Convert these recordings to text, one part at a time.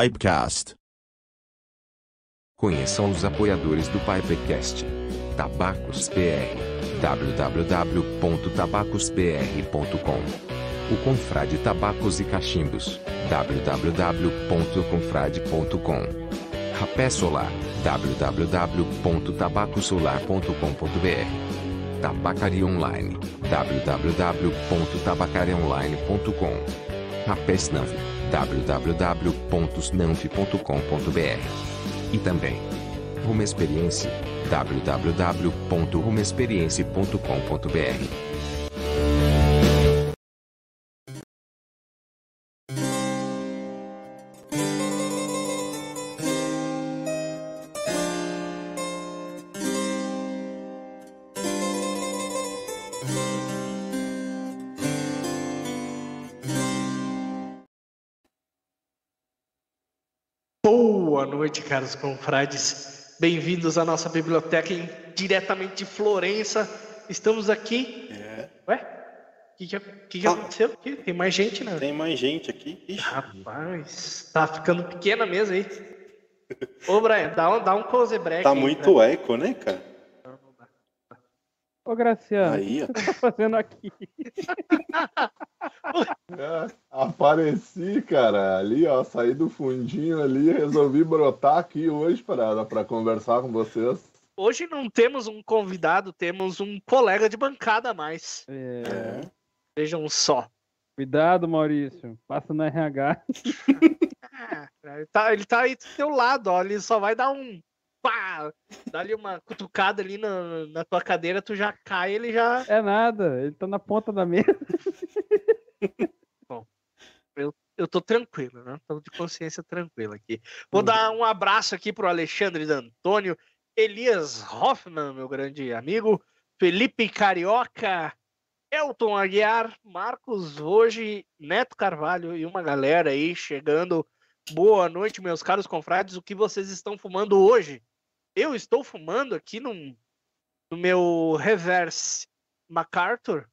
Pipecast. Conheçam os apoiadores do Pipecast. Tabacos PR. www.tabacospr.com. O Confrade Tabacos e Cachimbos. www.confrade.com. Rapé Solar. www.tabacosolar.com.br. Tabacaria Online. www.tabacariaonline.com. Snave www.snanf.com.br e também Rumo Experiência www.rumexperience.com.br noite, caros confrades. Bem-vindos à nossa biblioteca em, diretamente de Florença. Estamos aqui. É. Ué? O que, que, que, que Ah. aconteceu? aqui? Tem mais gente, né? Tem mais gente aqui. Ixi, Rapaz, tá ficando pequena a mesa aí. Ô, Brian, dá um, dá um close break. tá aí, muito eco, né, cara? Ô, Graciano, Aí, o que você tá fazendo aqui? É, apareci, cara, ali, ó, saí do fundinho ali, resolvi brotar aqui hoje para para conversar com vocês. Hoje não temos um convidado, temos um colega de bancada a mais. É, É. Vejam só. cuidado, Maurício. Passa no RH. Ah, ele, tá, ele tá aí do teu lado, ó. Ele só vai dar um. Pá! Dá ali uma cutucada ali na, na tua cadeira, tu já cai, ele já. É nada, ele tá na ponta da mesa. Eu tô tranquilo, né? Tô de consciência tranquila aqui. Vou dar um abraço aqui pro Alexandre D'Antônio, Elias Hoffman, meu grande amigo, Felipe Carioca, Elton Aguiar, Marcos hoje, Neto Carvalho e uma galera aí chegando. Boa noite, meus caros confrades. O que vocês estão fumando hoje? Eu estou fumando aqui num, no meu Reverse MacArthur,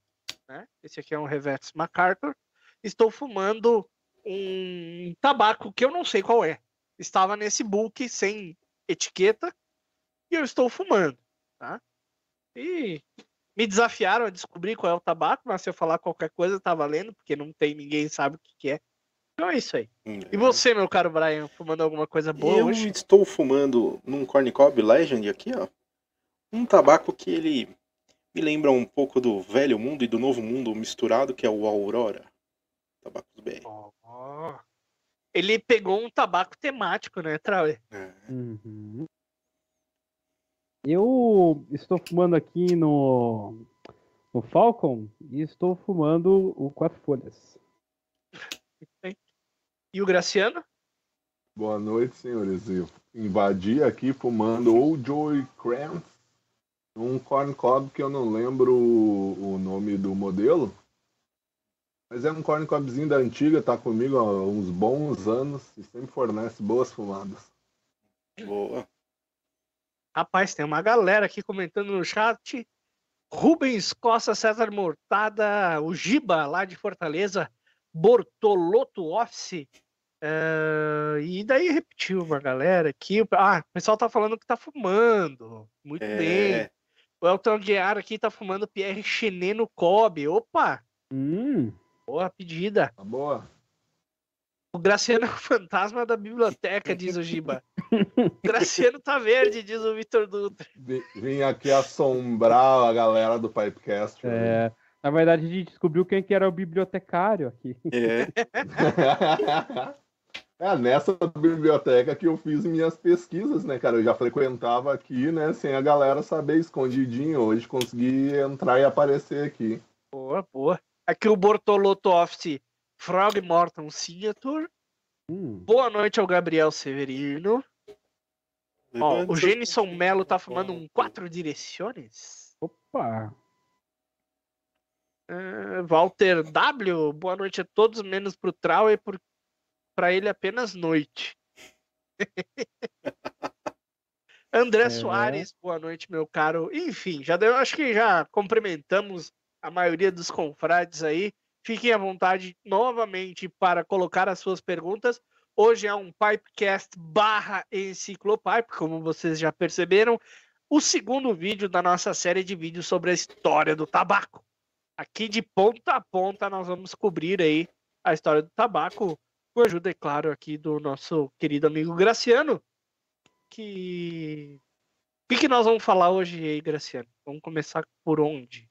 né? Esse aqui é um Reverse MacArthur. Estou fumando um tabaco que eu não sei qual é. Estava nesse book sem etiqueta e eu estou fumando, tá? E me desafiaram a descobrir qual é o tabaco, mas se eu falar qualquer coisa tá valendo, porque não tem ninguém sabe o que, que é. Então é isso aí. E você, meu caro Brian, fumando alguma coisa boa Eu hoje? estou fumando num Corn Cob Legend aqui, ó. Um tabaco que ele me lembra um pouco do velho mundo e do novo mundo misturado, que é o Aurora. Tabacos BR. Ó. Ele pegou um tabaco temático, né, Trauer? É. Uhum. Eu estou fumando aqui no, no Falcon e estou fumando o Quatro Folhas. E o Graciano? Boa noite, senhores. Eu invadi aqui fumando o Joey Krantz, um corn cob que eu não lembro o, o nome do modelo, mas é um corn cobzinho da antiga, tá comigo há uns bons anos e sempre fornece boas fumadas. Boa. Rapaz, tem uma galera aqui comentando no chat. Rubens Costa César Mortada, o Giba lá de Fortaleza, Bortoloto Office. eh, e daí repetiu uma galera aqui. Ah, o pessoal tá falando que tá fumando. Muito bem. É. O Elton Guiar aqui tá fumando Pierre Chenet no Kobe. Opa, Hum, boa pedida. Tá boa? O Graciano é o fantasma da biblioteca, diz o Giba. O Graciano tá verde, diz o Vitor Dutra. Vim aqui assombrar a galera do Pipecast. é, na verdade, a gente descobriu quem que era o bibliotecário aqui. É. É nessa biblioteca que eu fiz minhas pesquisas, né, cara? Eu já frequentava aqui, né, sem a galera saber, escondidinho. Hoje consegui entrar e aparecer aqui. Boa, boa. Aqui o Bortolotto Office Frog Morton Signature. Hum, Boa noite ao Gabriel Severino. Ó, o Genison Melo tá fumando um quatro direções. opa! Eh, Walter W, boa noite a todos, menos pro Trau e por... pra ele apenas noite. André É. Soares, boa noite, meu caro. Enfim, já deu, acho que já cumprimentamos a maioria dos confrades aí. Fiquem à vontade novamente para colocar as suas perguntas. Hoje é um Pipecast barra Enciclopipe, como vocês já perceberam. O segundo vídeo da nossa série de vídeos sobre a história do tabaco. Aqui de ponta a ponta nós vamos cobrir aí a história do tabaco, com a ajuda, é claro, aqui do nosso querido amigo Graciano. Que. O que, que nós vamos falar hoje aí, Graciano? Vamos começar por onde?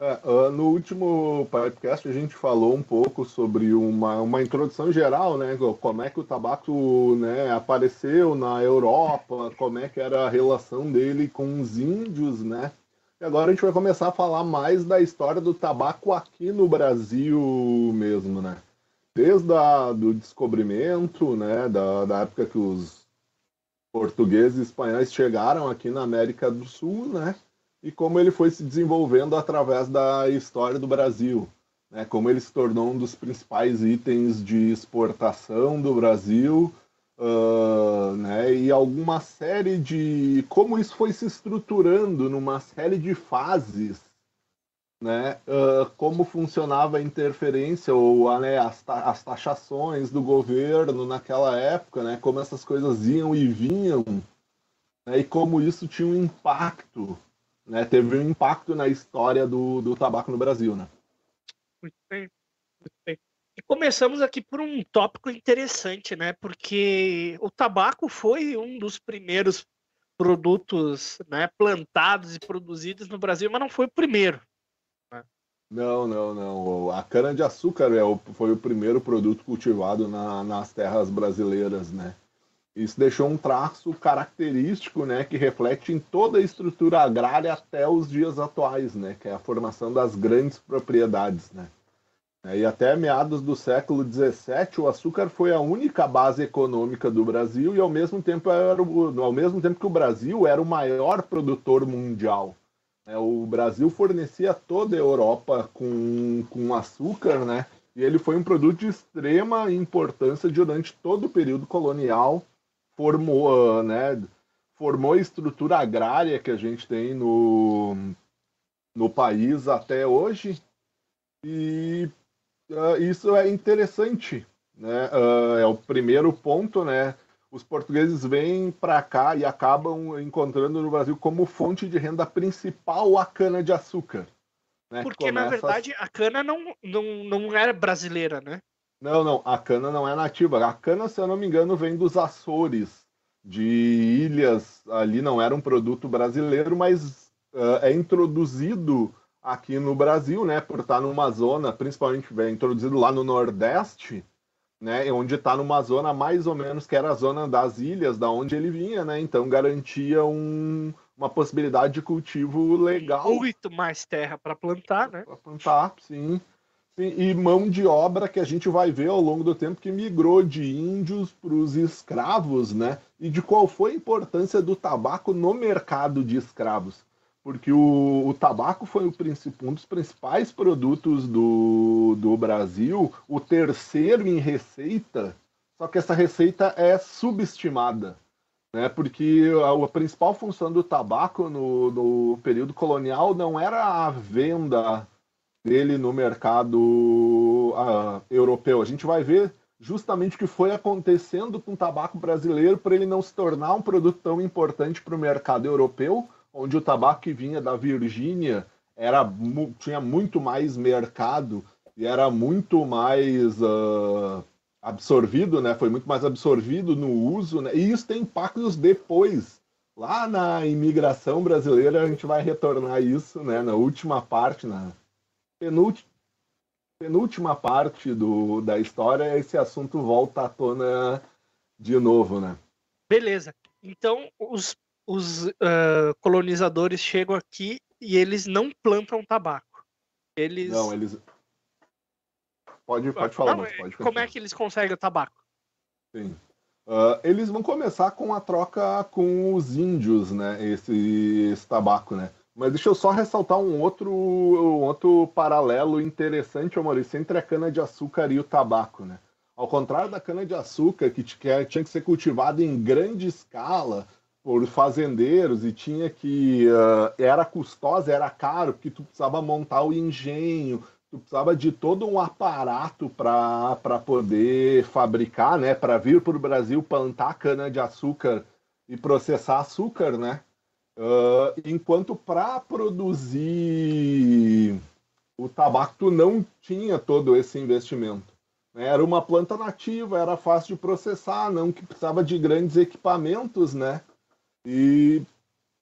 É, ah, no último podcast a gente falou um pouco sobre uma, uma introdução geral, né? Como é que o tabaco né, apareceu na Europa, como é que era a relação dele com os índios, né? E agora a gente vai começar a falar mais da história do tabaco aqui no Brasil mesmo, né? Desde a, do descobrimento, né? Da, da época que os portugueses e espanhóis chegaram aqui na América do Sul, né? e como ele foi se desenvolvendo através da história do Brasil, né? Como ele se tornou um dos principais itens de exportação do Brasil, uh, né, e alguma série de. como isso foi se estruturando numa série de fases, né, uh, como funcionava a interferência ou né, as, as taxações do governo naquela época, né, como essas coisas iam e vinham, né, e como isso tinha um impacto, né, teve um impacto na história do, do tabaco no Brasil. Né? Muito bem, muito bem. Começamos aqui por um tópico interessante, né? Porque o tabaco foi um dos primeiros produtos né, plantados e produzidos no Brasil, mas não foi o primeiro. Né? Não, não, não. A cana-de-açúcar é o, foi o primeiro produto cultivado na, nas terras brasileiras, né? Isso deixou um traço característico, né, que reflete em toda a estrutura agrária até os dias atuais, né, que é a formação das grandes propriedades, né. É, e até meados do século XVII, o açúcar foi a única base econômica do Brasil e ao mesmo tempo, era o, ao mesmo tempo que o Brasil era o maior produtor mundial. É, o Brasil fornecia toda a Europa com, com açúcar, né? E ele foi um produto de extrema importância durante todo o período colonial, formou, né, formou a estrutura agrária que a gente tem no, no país até hoje. E uh, isso é interessante, né? Uh, é o primeiro ponto, né? Os portugueses vêm para cá e acabam encontrando no Brasil como fonte de renda principal a cana de açúcar. Né? Porque Começa... na verdade a cana não, não, não era brasileira, né? Não, não, a cana não é nativa. A cana, se eu não me engano, vem dos Açores, de ilhas. Ali não era um produto brasileiro, mas uh, é introduzido aqui no Brasil, né, por estar numa zona, principalmente introduzido lá no Nordeste, né, onde está numa zona mais ou menos que era a zona das ilhas, da onde ele vinha, né, então garantia um, uma possibilidade de cultivo legal. Muito mais terra para plantar, né? Para plantar, sim. sim. E mão de obra que a gente vai ver ao longo do tempo que migrou de índios para os escravos, né? E de qual foi a importância do tabaco no mercado de escravos porque o, o tabaco foi o, um dos principais produtos do, do Brasil, o terceiro em receita, só que essa receita é subestimada, né? porque a, a principal função do tabaco no, no período colonial não era a venda dele no mercado uh, europeu. A gente vai ver justamente o que foi acontecendo com o tabaco brasileiro para ele não se tornar um produto tão importante para o mercado europeu, onde o tabaco que vinha da Virgínia era, tinha muito mais mercado e era muito mais uh, absorvido, né? Foi muito mais absorvido no uso, né? E isso tem impactos depois. Lá na imigração brasileira a gente vai retornar isso, né? Na última parte, na penúltima, penúltima parte do, da história, esse assunto volta à tona de novo, né? Beleza. Então, os os uh, colonizadores chegam aqui e eles não plantam tabaco. Eles. Não, eles. Pode, pode falar, não, pode Como é que eles conseguem o tabaco? Sim. Uh, eles vão começar com a troca com os índios, né? Esse, esse tabaco, né? Mas deixa eu só ressaltar um outro, um outro paralelo interessante, Maurício, entre a cana-de-açúcar e o tabaco, né? Ao contrário da cana-de-açúcar, que tinha que ser cultivada em grande escala, por fazendeiros e tinha que uh, era custosa, era caro, porque tu precisava montar o engenho, tu precisava de todo um aparato para poder fabricar, né, para vir para o Brasil plantar cana de açúcar e processar açúcar, né? Uh, enquanto para produzir o tabaco tu não tinha todo esse investimento. Né? Era uma planta nativa, era fácil de processar, não que precisava de grandes equipamentos, né? E,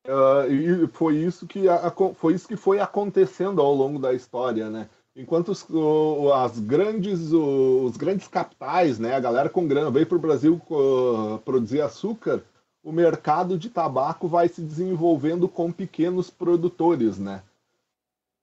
uh, e foi, isso que a, foi isso que foi acontecendo ao longo da história, né? Enquanto os, as grandes, os grandes capitais, né, a galera com grana veio para o Brasil uh, produzir açúcar, o mercado de tabaco vai se desenvolvendo com pequenos produtores, né?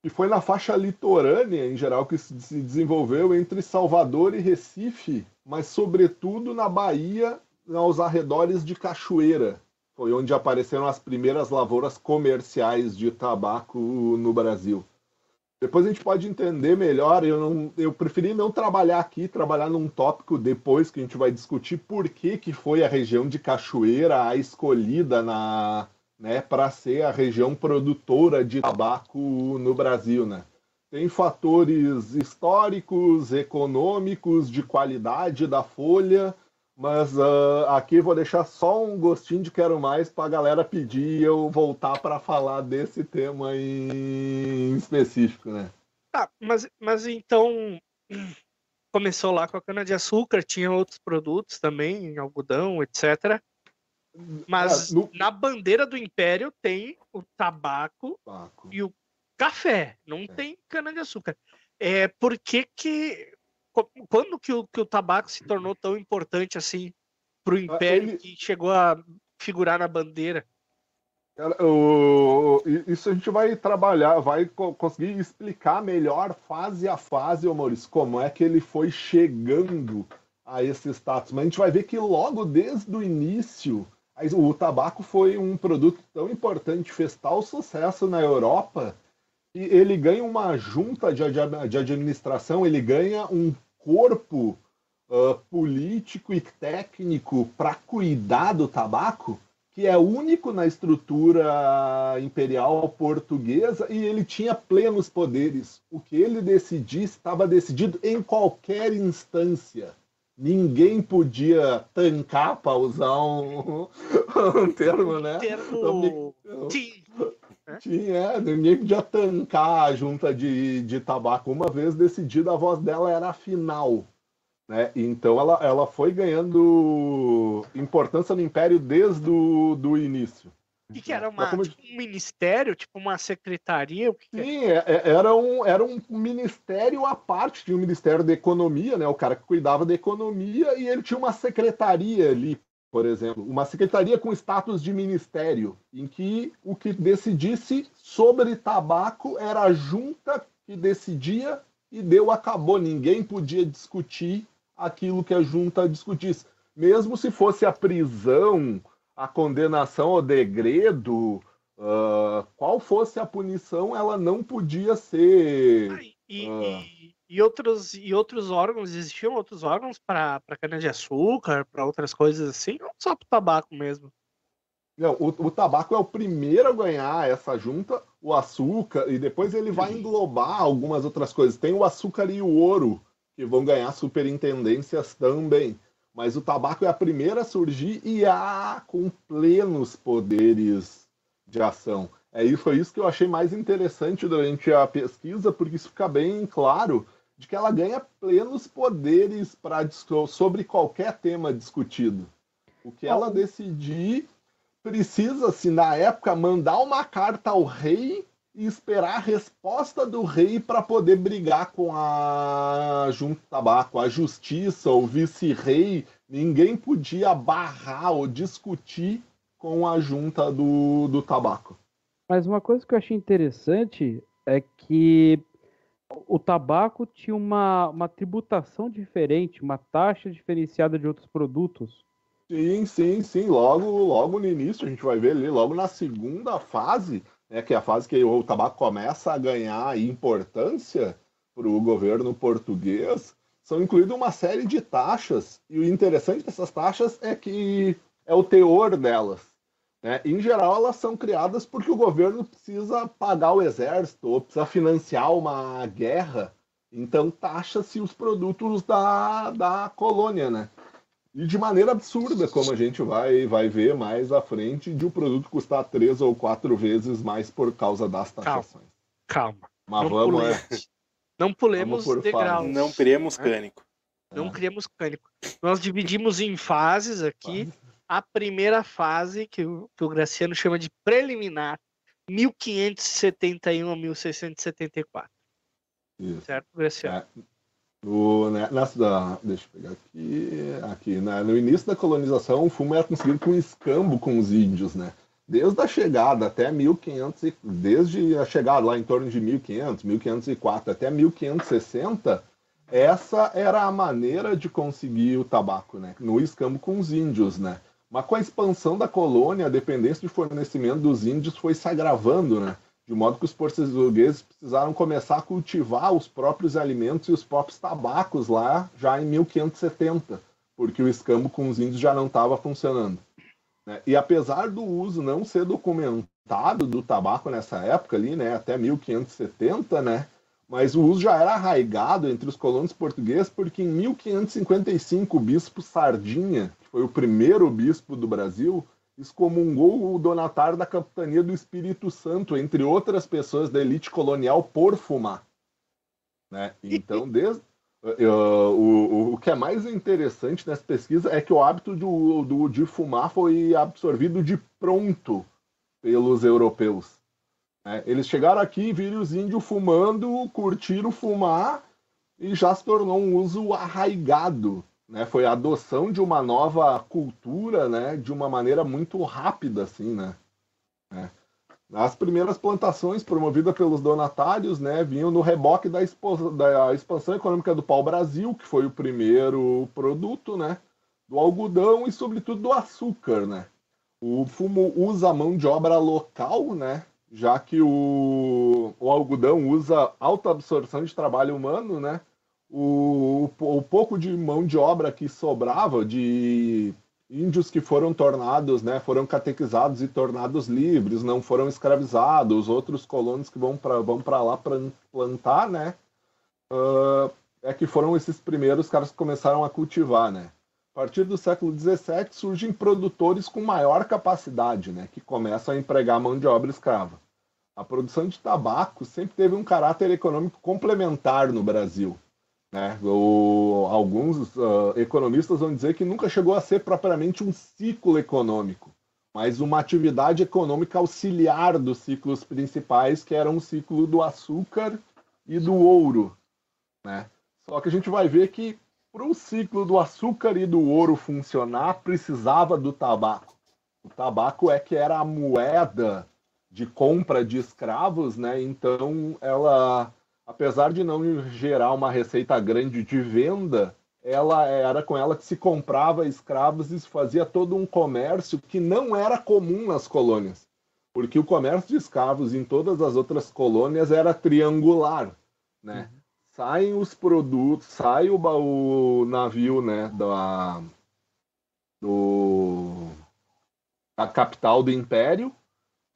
E foi na faixa litorânea, em geral, que se desenvolveu entre Salvador e Recife, mas sobretudo na Bahia, aos arredores de Cachoeira, foi onde apareceram as primeiras lavouras comerciais de tabaco no Brasil. Depois a gente pode entender melhor. Eu, não, eu preferi não trabalhar aqui, trabalhar num tópico depois que a gente vai discutir por que, que foi a região de Cachoeira a escolhida né, para ser a região produtora de tabaco no Brasil. Né? Tem fatores históricos, econômicos, de qualidade da folha, mas uh, aqui vou deixar só um gostinho de quero mais para a galera pedir e eu voltar para falar desse tema em específico, né? Tá, mas, mas então começou lá com a cana-de-açúcar, tinha outros produtos também, algodão, etc. Mas É, no- na bandeira do Império tem o tabaco Tabaco. e o café, não tem cana-de-açúcar. É, por que que... Quando que o, que o tabaco se tornou tão importante assim para o Império ele- que chegou a figurar na bandeira? Cara, o- isso a gente vai trabalhar, vai co- conseguir explicar melhor fase a fase, ô Maurício, como é que ele foi chegando a esse status. Mas a gente vai ver que logo desde o início, o tabaco foi um produto tão importante, fez tal sucesso na Europa, que ele ganha uma junta de, ad- de administração, ele ganha um corpo ah, político e técnico para cuidar do tabaco que é único na estrutura imperial portuguesa e ele tinha plenos poderes. O que ele decidisse estava decidido em qualquer instância. Ninguém podia tancar, para usar um, um termo, né? Termo... Não, Sim, tinha, é, ninguém podia tancar a junta de, de tabaco. Uma vez decidida, a voz dela era a final. Né? Então ela, ela foi ganhando importância no Império desde o do início. E que era Mas uma, como- tipo, um ministério, tipo uma secretaria? O que que é? Sim, é- é- era um, era um ministério à parte, tinha o Ministério da Economia, né? O cara que cuidava da economia, e ele tinha uma secretaria ali, por exemplo, uma secretaria com status de ministério, em que o que decidisse sobre tabaco era a junta que decidia e deu acabou. Ninguém podia discutir aquilo que a junta discutisse. Mesmo se fosse a prisão, a condenação ao degredo, ah, qual fosse a punição, ela não podia ser. Ah, e, Ah. e- e outros, e outros órgãos, existiam outros órgãos para cana-de-açúcar, para outras coisas assim, ou só para tabaco mesmo? Não, o, o tabaco é o primeiro a ganhar essa junta, o açúcar, e depois ele vai englobar algumas outras coisas. Tem o açúcar e o ouro, que vão ganhar superintendências também. Mas o tabaco é a primeira a surgir e a com plenos poderes de ação. É, foi isso que eu achei mais interessante durante a pesquisa, porque isso fica bem claro de que ela ganha plenos poderes para sobre qualquer tema discutido. O que ela decidir precisa-se, na época, mandar uma carta ao rei e esperar a resposta do rei para poder brigar com a junta tabaco. A justiça, o vice-rei, ninguém podia barrar ou discutir com a junta do, do tabaco. Mas uma coisa que eu achei interessante é que o tabaco tinha uma, uma tributação diferente, uma taxa diferenciada de outros produtos. Sim, sim, sim. Logo, logo no início, a gente vai ver ali, logo na segunda fase, né, que é a fase que o tabaco começa a ganhar importância para o governo português, são incluídas uma série de taxas. E o interessante dessas taxas é que é o teor delas. Né? Em geral, elas são criadas porque o governo precisa pagar o exército ou precisa financiar uma guerra. Então, taxa-se os produtos da, da colônia, né? E de maneira absurda, como a gente vai, vai ver mais à frente, de o produto custar três ou quatro vezes mais por causa das taxações. Calma. Mas não vamos, é, pulemos, não pulemos Vamos degraus. fases. Não criemos É. cânico. Não Ah. criamos cânico. Nós dividimos em fases aqui. A primeira fase, que o, que o Graciano chama de preliminar, 1571 a 1674. Isso. Certo, Graciano? É. No, né, nessa, deixa eu pegar aqui. aqui né, no início da colonização, o fumo era conseguido com escambo com os índios, né? Desde a chegada até 1500, e- desde a chegada lá em torno de 1500, 1504 até 1560, essa era a maneira de conseguir o tabaco, né? No escambo com os índios, né? Mas com a expansão da colônia, a dependência de fornecimento dos índios foi se agravando, né? de modo que os portugueses precisaram começar a cultivar os próprios alimentos e os próprios tabacos lá já em 1570, porque o escambo com os índios já não estava funcionando. Né? E apesar do uso não ser documentado do tabaco nessa época ali, né, até 1570, né, mas o uso já era arraigado entre os colonos portugueses, porque em 1555 o bispo Sardinha, que foi o primeiro bispo do Brasil, excomungou o donatário da capitania do Espírito Santo, entre outras pessoas da elite colonial, por fumar. Né? Então, desde, uh, o, o que é mais interessante nessa pesquisa é que o hábito do, do, de fumar foi absorvido de pronto pelos europeus. Né? Eles chegaram aqui, viram os índios fumando, curtiram fumar e já se tornou um uso arraigado. Né? Foi a adoção de uma nova cultura né? de uma maneira muito rápida. Assim, né? É. As primeiras plantações promovidas pelos donatários né, vinham no reboque da, da expansão econômica do pau-brasil, que foi o primeiro produto, né, do algodão e, sobretudo, do açúcar. Né. O fumo usa mão de obra local, né, já que o, o algodão usa alta absorção de trabalho humano, né? O, o, o, pouco de mão de obra que sobrava de índios que foram tornados, né, foram catequizados e tornados livres, não foram escravizados, outros colonos que vão para vão lá para plantar, né, uh, é que foram esses primeiros caras que começaram a cultivar, né. A partir do século XVII surgem produtores com maior capacidade, né, que começam a empregar mão de obra escrava. A produção de tabaco sempre teve um caráter econômico complementar no Brasil. Né? O, alguns uh, economistas vão dizer que nunca chegou a ser propriamente um ciclo econômico, mas uma atividade econômica auxiliar dos ciclos principais, que eram o ciclo do açúcar e do ouro. Né? Só que a gente vai ver que para o ciclo do açúcar e do ouro funcionar, precisava do tabaco. O tabaco é que era a moeda de compra de escravos, né? Então, ela, apesar de não gerar uma receita grande de venda, ela era com ela que se comprava escravos e se fazia todo um comércio que não era comum nas colônias. Porque o comércio de escravos em todas as outras colônias era triangular, né? Uhum saem os produtos, sai o, o navio, né, da, do, da capital do império,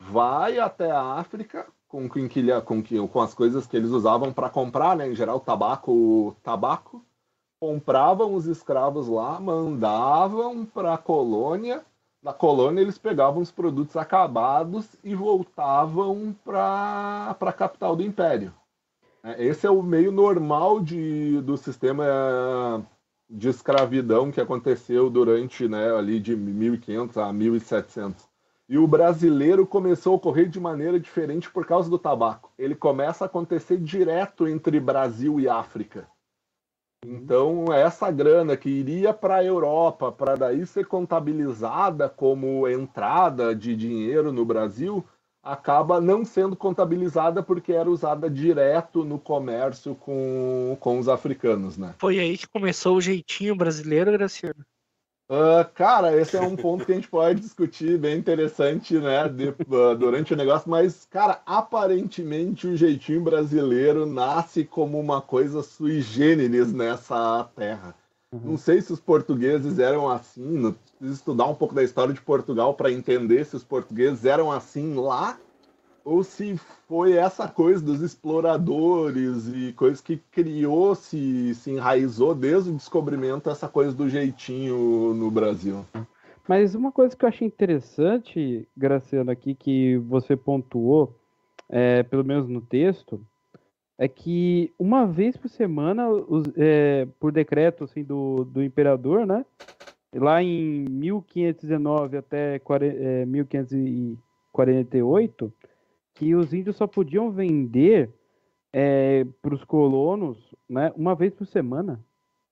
vai até a África com, com, com, as coisas que eles usavam para comprar, né, em geral tabaco, tabaco, compravam os escravos lá, mandavam para a colônia, na colônia eles pegavam os produtos acabados e voltavam para a capital do império. É, esse é o meio normal de, do sistema de escravidão que aconteceu durante né, ali de 1500 a 1700. E o brasileiro começou a ocorrer de maneira diferente por causa do tabaco. Ele começa a acontecer direto entre Brasil e África. Então, essa grana que iria para a Europa, para daí ser contabilizada como entrada de dinheiro no Brasil, acaba não sendo contabilizada porque era usada direto no comércio com, com os africanos, né? Foi aí que começou o jeitinho brasileiro, Graciano? Uh, cara, esse é um ponto que a gente pode discutir, bem interessante, né, de, uh, durante o negócio, mas, cara, aparentemente o jeitinho brasileiro nasce como uma coisa sui generis nessa terra. Uhum. Não sei se os portugueses eram assim, preciso estudar um pouco da história de Portugal para entender se os portugueses eram assim lá ou se foi essa coisa dos exploradores e coisa que criou, se, se enraizou desde o descobrimento essa coisa do jeitinho no Brasil. Mas uma coisa que eu achei interessante, Graciano, aqui, que você pontuou, é, pelo menos no texto, é que uma vez por semana, os, é, por decreto assim, do, do imperador, né? lá em 1519 até é, 1548, que os índios só podiam vender é, para os colonos né, uma vez por semana.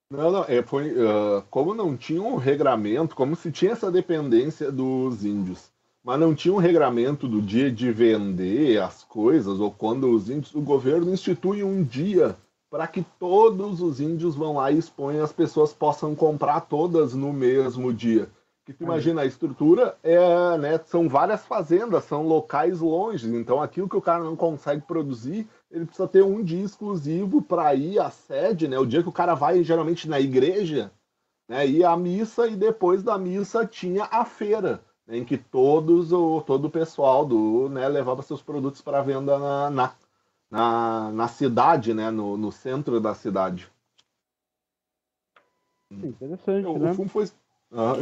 Não, não, é, foi, uh, como não tinha um regramento, como se tinha essa dependência dos índios, mas não tinha um regramento do dia de vender as coisas, ou quando os índios, o governo institui um dia para que todos os índios vão lá e exponham, as pessoas possam comprar todas no mesmo dia. Que tu imagina, a estrutura é, né, são várias fazendas, são locais longe. Então aquilo que o cara não consegue produzir, ele precisa ter um dia exclusivo para ir à sede, né? O dia que o cara vai geralmente na igreja, né, ir à missa e depois da missa tinha a feira, em que todos o todo o pessoal do, né, levava seus produtos para venda na, na, na, na, cidade, né, no, no centro da cidade. Interessante, o, né? O fumo foi ah,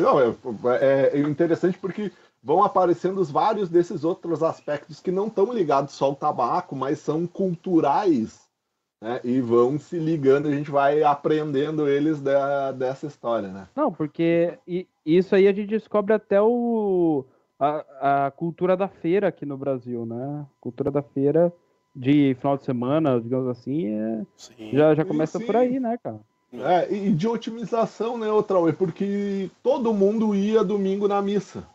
é, é, é, interessante porque vão aparecendo vários desses outros aspectos que não estão ligados só ao tabaco, mas são culturais, né? E vão se ligando, a gente vai aprendendo eles da, dessa história, né? Não, porque isso aí a gente descobre até o, a, a cultura da feira aqui no Brasil, né? Cultura da feira de final de semana, digamos assim, é, já, já começa por aí, né, cara? É, e de otimização, né, Trauê? Porque todo mundo ia domingo na missa.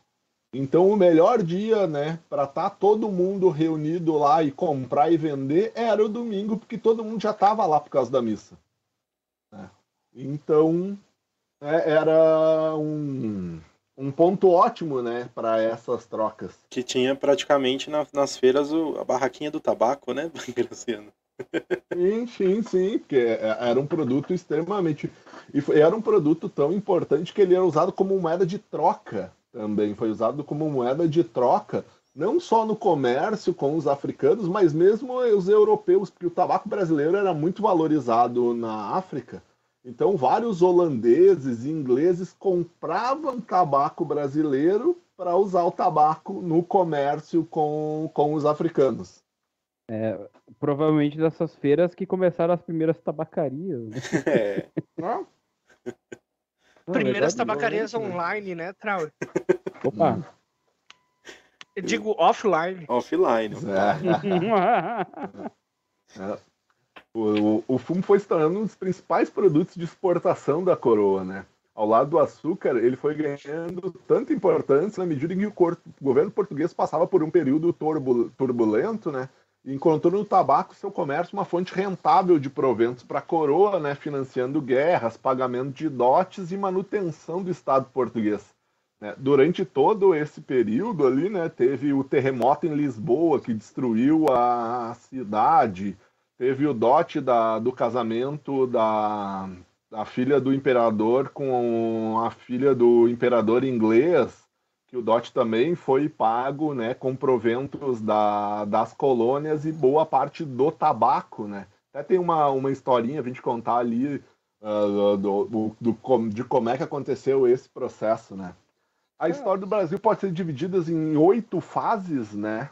Então o melhor dia, né, para estar tá todo mundo reunido lá e comprar e vender era o domingo, porque todo mundo já estava lá por causa da missa. É. Então é, era um, um ponto ótimo, né, para essas trocas. Que tinha praticamente na, nas feiras o, a barraquinha do tabaco, né, Graciano? Sim, sim, sim, porque é, era um produto extremamente. E era um produto tão importante que ele era usado como moeda de troca também. Foi usado como moeda de troca, não só no comércio com os africanos, mas mesmo os europeus, porque o tabaco brasileiro era muito valorizado na África. Então, vários holandeses e ingleses compravam tabaco brasileiro para usar o tabaco no comércio com, com os africanos. É, provavelmente dessas feiras que começaram as primeiras tabacarias. Né? É. Não? Primeiras tabacarias né? online, né, Trau? Opa! Eu digo offline. Offline. É. é. O, o, o fumo foi se tornando um dos principais produtos de exportação da coroa, né? Ao lado do açúcar, ele foi ganhando tanta importância na medida em que o, o governo português passava por um período turbulento, né? Encontrou no tabaco seu comércio uma fonte rentável de proventos para a coroa, né, financiando guerras, pagamento de dotes e manutenção do Estado português. Né. Durante todo esse período ali, né, teve o terremoto em Lisboa que destruiu a cidade, teve o dote da, do casamento da, da filha do imperador com a filha do imperador inglês, que o DOT também foi pago né, com proventos da, das colônias e boa parte do tabaco. Né? Até tem uma, uma historinha a gente contar ali uh, do, do, do, de como é que aconteceu esse processo. Né? A é. história do Brasil pode ser dividida em oito fases, né?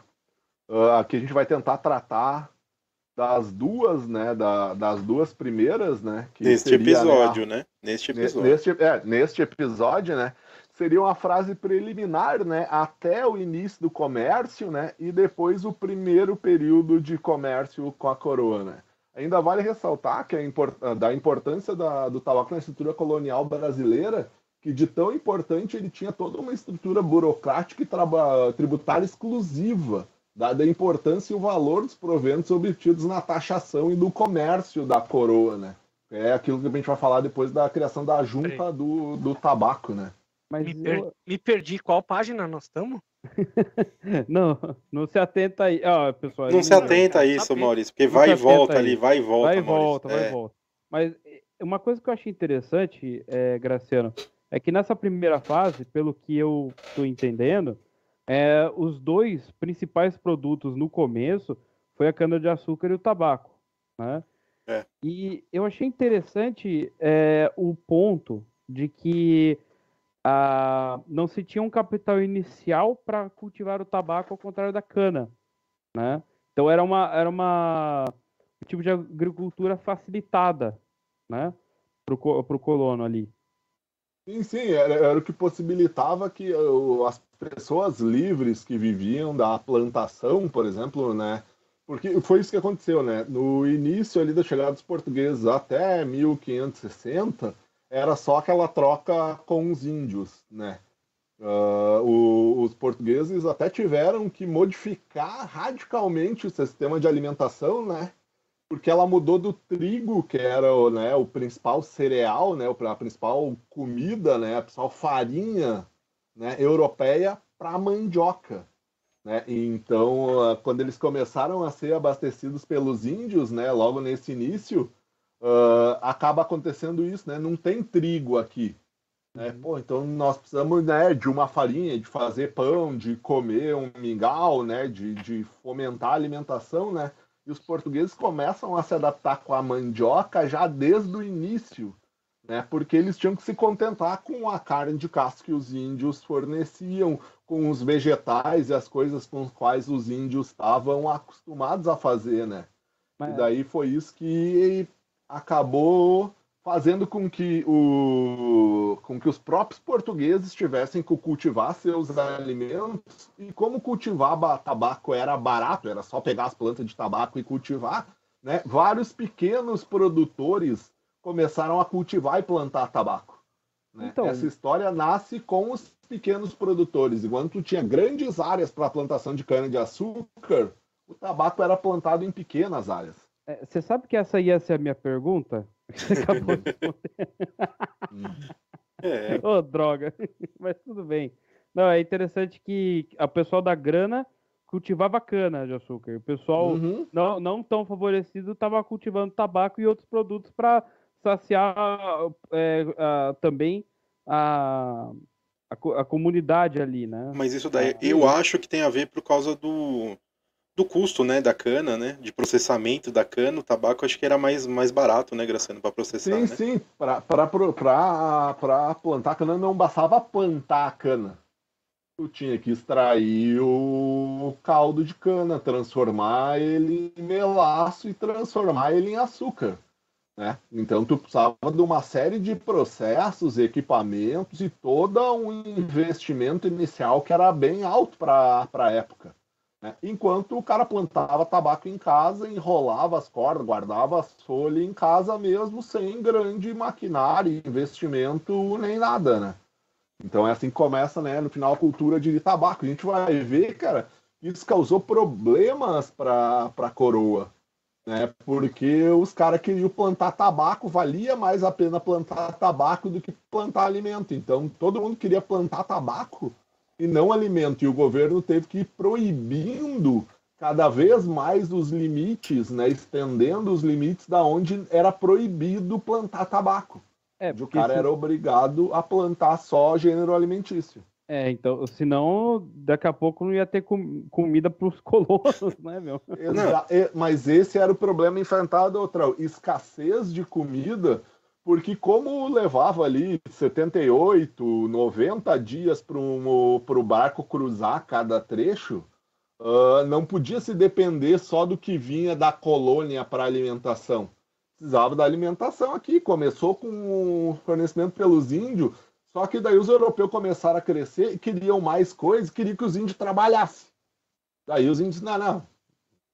Uh, que a gente vai tentar tratar das duas, né, da, das duas primeiras, né, neste seria, episódio, né, neste episódio, neste, é, neste episódio, né, seria uma frase preliminar, né, até o início do comércio, né, e depois o primeiro período de comércio com a coroa, né. Ainda vale ressaltar que a import da importância da, do tabaco na estrutura colonial brasileira, que de tão importante ele tinha toda uma estrutura burocrática e tributária exclusiva, dada a importância e o valor dos proventos obtidos na taxação e no comércio da coroa, né. É aquilo que a gente vai falar depois da criação da junta do, do tabaco, né. Mas me, per eu... me perdi. Qual página nós estamos? não, não se atenta aí. Ah, pessoal, não se atenta a isso, Maurício, porque vai e volta ali, vai e volta. Vai e volta, vai e é. volta. Mas eh, uma coisa que eu achei interessante, é, Graciano, é que nessa primeira fase, pelo que eu estou entendendo, é, os dois principais produtos no começo foi a cana-de-açúcar e o tabaco. Né? É. E eu achei interessante é, o ponto de que ah, não se tinha um capital inicial para cultivar o tabaco ao contrário da cana, né? Então era uma era uma um tipo de agricultura facilitada, né? O colono ali. Sim, sim, era, era, o que possibilitava que as pessoas livres que viviam da plantação, por exemplo, né? Porque foi isso que aconteceu, né? No início ali da chegada dos portugueses até 1560, era só aquela troca com os índios, né? Uh, o, os portugueses até tiveram que modificar radicalmente o sistema de alimentação, né? Porque ela mudou do trigo, que era né, o principal cereal, né, a principal comida, né, a principal farinha né, europeia para a mandioca. Né? Então, uh, quando eles começaram a ser abastecidos pelos índios, né, logo nesse início, uh, acaba acontecendo isso, né? Não tem trigo aqui. Né? Uhum. Pô, então nós precisamos né, de uma farinha, de fazer pão, de comer um mingau, né, de, de fomentar a alimentação, né? E os portugueses começam a se adaptar com a mandioca já desde o início, né? Porque eles tinham que se contentar com a carne de caça que os índios forneciam, com os vegetais e as coisas com as quais os índios estavam acostumados a fazer, né? Mas... E daí foi isso que acabou fazendo com que, o, com que os próprios portugueses tivessem que cultivar seus alimentos. E como cultivar tabaco era barato, era só pegar as plantas de tabaco e cultivar, né? vários pequenos produtores começaram a cultivar e plantar tabaco. Né? Então... Essa história nasce com os pequenos produtores. Enquanto tinha grandes áreas para plantação de cana-de-açúcar, o tabaco era plantado em pequenas áreas. É, você sabe que essa ia ser a minha pergunta? Você acabou de é. Ô, oh, droga. Mas tudo bem. Não, é interessante que o pessoal da grana cultivava cana de açúcar. O pessoal uhum. não, não tão favorecido estava cultivando tabaco e outros produtos para saciar é, a, também a, a, a, comunidade ali, né? Mas isso daí, eu acho que tem a ver por causa do, do custo, né, da cana, né, de processamento da cana, o tabaco acho que era mais, mais barato, né, Graciano, para processar, Sim, né? sim, para plantar cana não bastava plantar a cana. Tu tinha que extrair o caldo de cana, transformar ele em melaço e transformar ele em açúcar. Né? Então tu precisava de uma série de processos, equipamentos e todo um investimento inicial que era bem alto para a época. Né? Enquanto o cara plantava tabaco em casa, enrolava as cordas, guardava as folhas em casa mesmo, sem grande maquinário, investimento, nem nada, né? Então é assim que começa, né, no final, a cultura de tabaco. A gente vai ver, cara, isso causou problemas para a coroa, né? Porque os caras queriam plantar tabaco, valia mais a pena plantar tabaco do que plantar alimento. Então todo mundo queria plantar tabaco e não alimento. E o governo teve que ir proibindo cada vez mais os limites, né, estendendo os limites da onde era proibido plantar tabaco. É, o cara se... era obrigado a plantar só gênero alimentício. É, então, senão daqui a pouco não ia ter com, comida para os colonos, né, meu? Exa mas esse era o problema enfrentado, outra escassez de comida porque como levava ali 78, 90 dias para o barco cruzar cada trecho, uh, não podia se depender só do que vinha da colônia para alimentação. Precisava da alimentação aqui. Começou com o fornecimento pelos índios, só que daí os europeus começaram a crescer e queriam mais coisas, queriam que os índios trabalhassem. Daí os índios, não, não,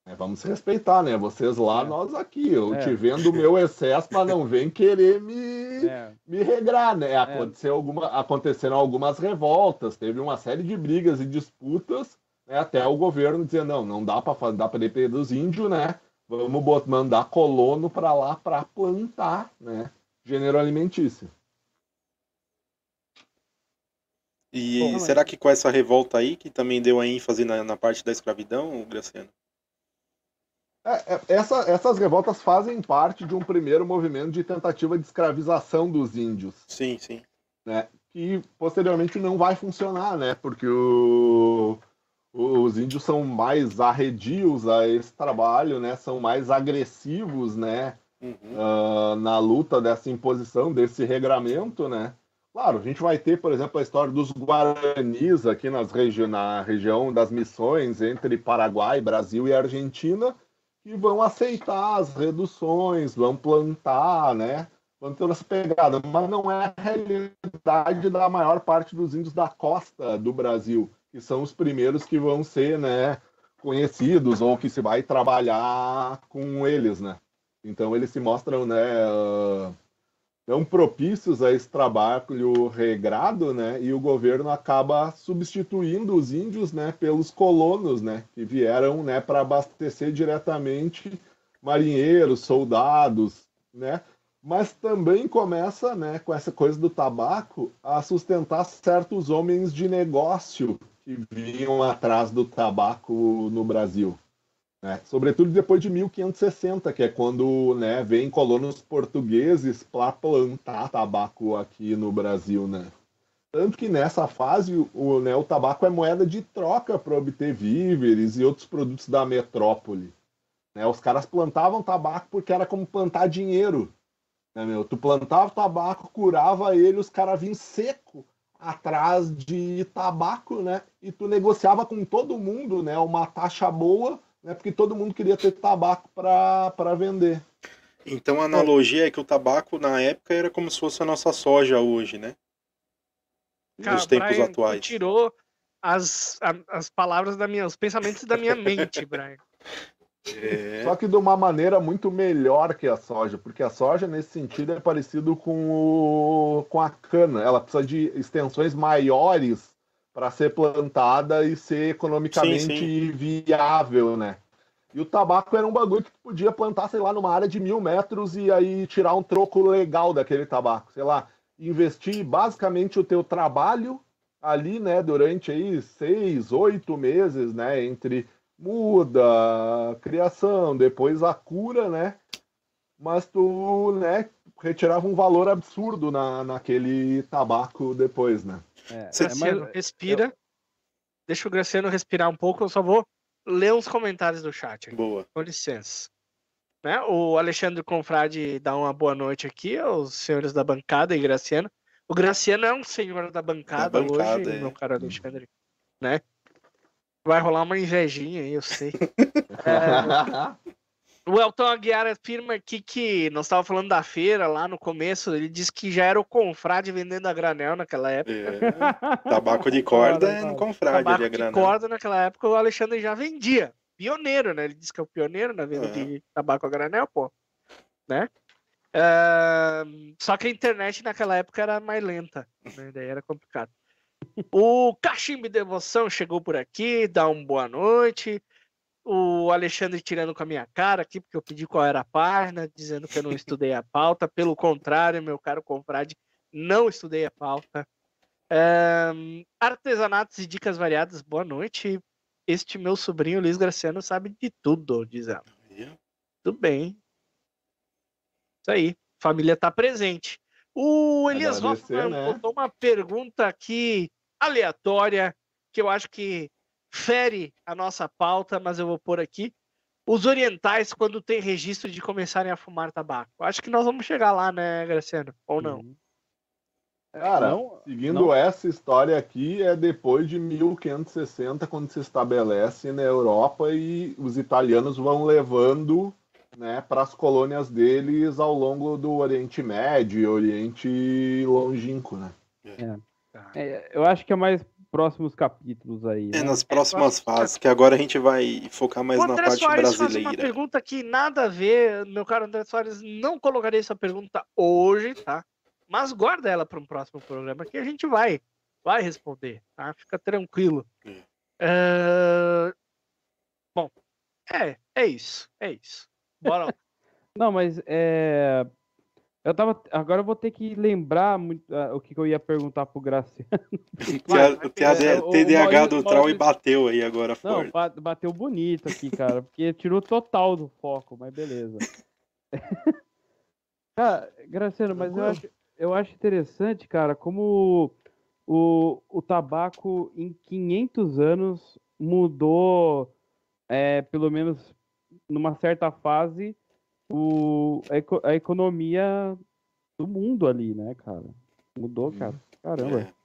é, vamos respeitar, né? Vocês lá, é. nós aqui. Eu é. te vendo o meu excesso, mas não vem querer me, é. me regrar, né? É. Aconteceu alguma, aconteceram algumas revoltas, teve uma série de brigas e disputas, né? até o governo dizer, não, não dá para dá para depender dos índios, né? Vamos botar, mandar colono para lá para plantar, né? Gênero alimentício. E Bom, será que com essa revolta aí, que também deu a ênfase na, na parte da escravidão, Graciano? É, é, essa, essas revoltas fazem parte de um primeiro movimento de tentativa de escravização dos índios. Sim, sim. Né? Que posteriormente não vai funcionar, né? Porque o, os índios são mais arredios a esse trabalho, né? São mais agressivos, né? Uhum. Uh, na luta dessa imposição, desse regramento, né? Claro, a gente vai ter, por exemplo, a história dos Guaranis aqui nas regi na região das missões entre Paraguai, Brasil e Argentina, que vão aceitar as reduções, vão plantar, né? Ter essa pegada, mas não é a realidade da maior parte dos índios da costa do Brasil, que são os primeiros que vão ser, né, conhecidos ou que se vai trabalhar com eles, né? Então eles se mostram, né, uh tão propícios a esse trabalho regrado, né? E o governo acaba substituindo os índios, né, pelos colonos, né, que vieram, né, para abastecer diretamente marinheiros, soldados, né? Mas também começa, né, com essa coisa do tabaco, a sustentar certos homens de negócio que vinham atrás do tabaco no Brasil. Né? Sobretudo depois de 1560, que é quando né, vem colonos portugueses para plantar tabaco aqui no Brasil. Né? Tanto que nessa fase o, né, o tabaco é moeda de troca para obter víveres e outros produtos da metrópole. Né? Os caras plantavam tabaco porque era como plantar dinheiro. Né, meu? Tu plantava tabaco, curava ele, os caras vinham seco atrás de tabaco, né? E tu negociava com todo mundo, né? Uma taxa boa, né? Porque todo mundo queria ter tabaco para vender. Então a analogia é que o tabaco na época era como se fosse a nossa soja hoje, né? Cara, Nos tempos Brian, atuais. tu tirou as, as palavras da minha, os pensamentos da minha mente, Brian. É, Só que de uma maneira muito melhor que a soja, porque a soja, nesse sentido, é parecido com, o, com a cana. Ela precisa de extensões maiores para ser plantada e ser economicamente Sim, viável, né? E o tabaco era um bagulho que tu podia plantar, sei lá, numa área de mil metros e aí tirar um troco legal daquele tabaco. Sei lá, investir basicamente o teu trabalho ali, né, durante aí seis, oito meses, né, entre muda, criação, depois a cura, né? Mas tu, né, retirava um valor absurdo na, naquele tabaco depois, né? É, Cê- é, mas- Graciano, respira. Deixa o Graciano respirar um pouco, eu só vou ler uns comentários do chat aqui. boa. Com licença. Né? O Alexandre Confrade dá uma boa noite aqui aos senhores da bancada e Graciano. O Graciano é um senhor da bancada, bancada, hoje, é. meu caro Alexandre. Né? Vai rolar uma invejinha aí, eu sei. É, o Elton Aguiar afirma aqui que nós estávamos falando da feira lá no começo. Ele disse que já era o Confrade vendendo a granel naquela época. É, tabaco de corda é no confrade Tabaco a de corda naquela época o Alexandre já vendia. Pioneiro, né? Ele disse que é o pioneiro na venda É. de tabaco a granel, pô. Né? Ah, só que a internet naquela época era mais lenta, né? Daí era complicado. O Cachimbo Devoção chegou por aqui, dá uma boa noite. O Alexandre tirando com a minha cara aqui, porque eu pedi qual era a página, dizendo que eu não estudei a pauta. Pelo contrário, meu caro confrade, não estudei a pauta. Ahn, artesanatos e dicas variadas, boa noite. Este meu sobrinho Luiz Graciano sabe de tudo, diz ela. Tudo bem. Isso aí. Família tá presente. O Elias Hoffman né? botou uma pergunta aqui aleatória que eu acho que fere a nossa pauta, mas eu vou pôr aqui. Os orientais, quando tem registro de começarem a fumar tabaco. Acho que nós vamos chegar lá, né, Graciano? Ou não? Cara, Não, seguindo não. essa história aqui, é depois de 1560, quando se estabelece na Europa e os italianos vão levando né, para as colônias deles ao longo do Oriente Médio e Oriente Longínquo, né? Tá. É, eu acho que é mais próximos capítulos aí. É né? nas próximas próximo- fases, que agora a gente vai focar mais na André parte Soares faz uma brasileira. pergunta que nada a ver, meu caro André Soares, não colocarei essa pergunta hoje, tá? Mas guarda ela para um próximo programa que a gente vai, vai responder, tá? Fica tranquilo. É. Ah, Bom, é, é isso, é isso. Bora lá. Não, mas é. Eu tava. Agora eu vou ter que lembrar muito, ah, o que, que eu ia perguntar pro Graciano. O TAD É, o TDAH Maurício- do Trau e bateu aí agora Não, forte. ba- bateu bonito aqui, cara, porque tirou total do foco, mas beleza. cara, Graciano, mas eu acho, eu acho interessante, cara, como o, o tabaco em 500 anos mudou, é, pelo menos numa certa fase, o, a, a economia do mundo ali, né, cara? Mudou, cara. Caramba. É.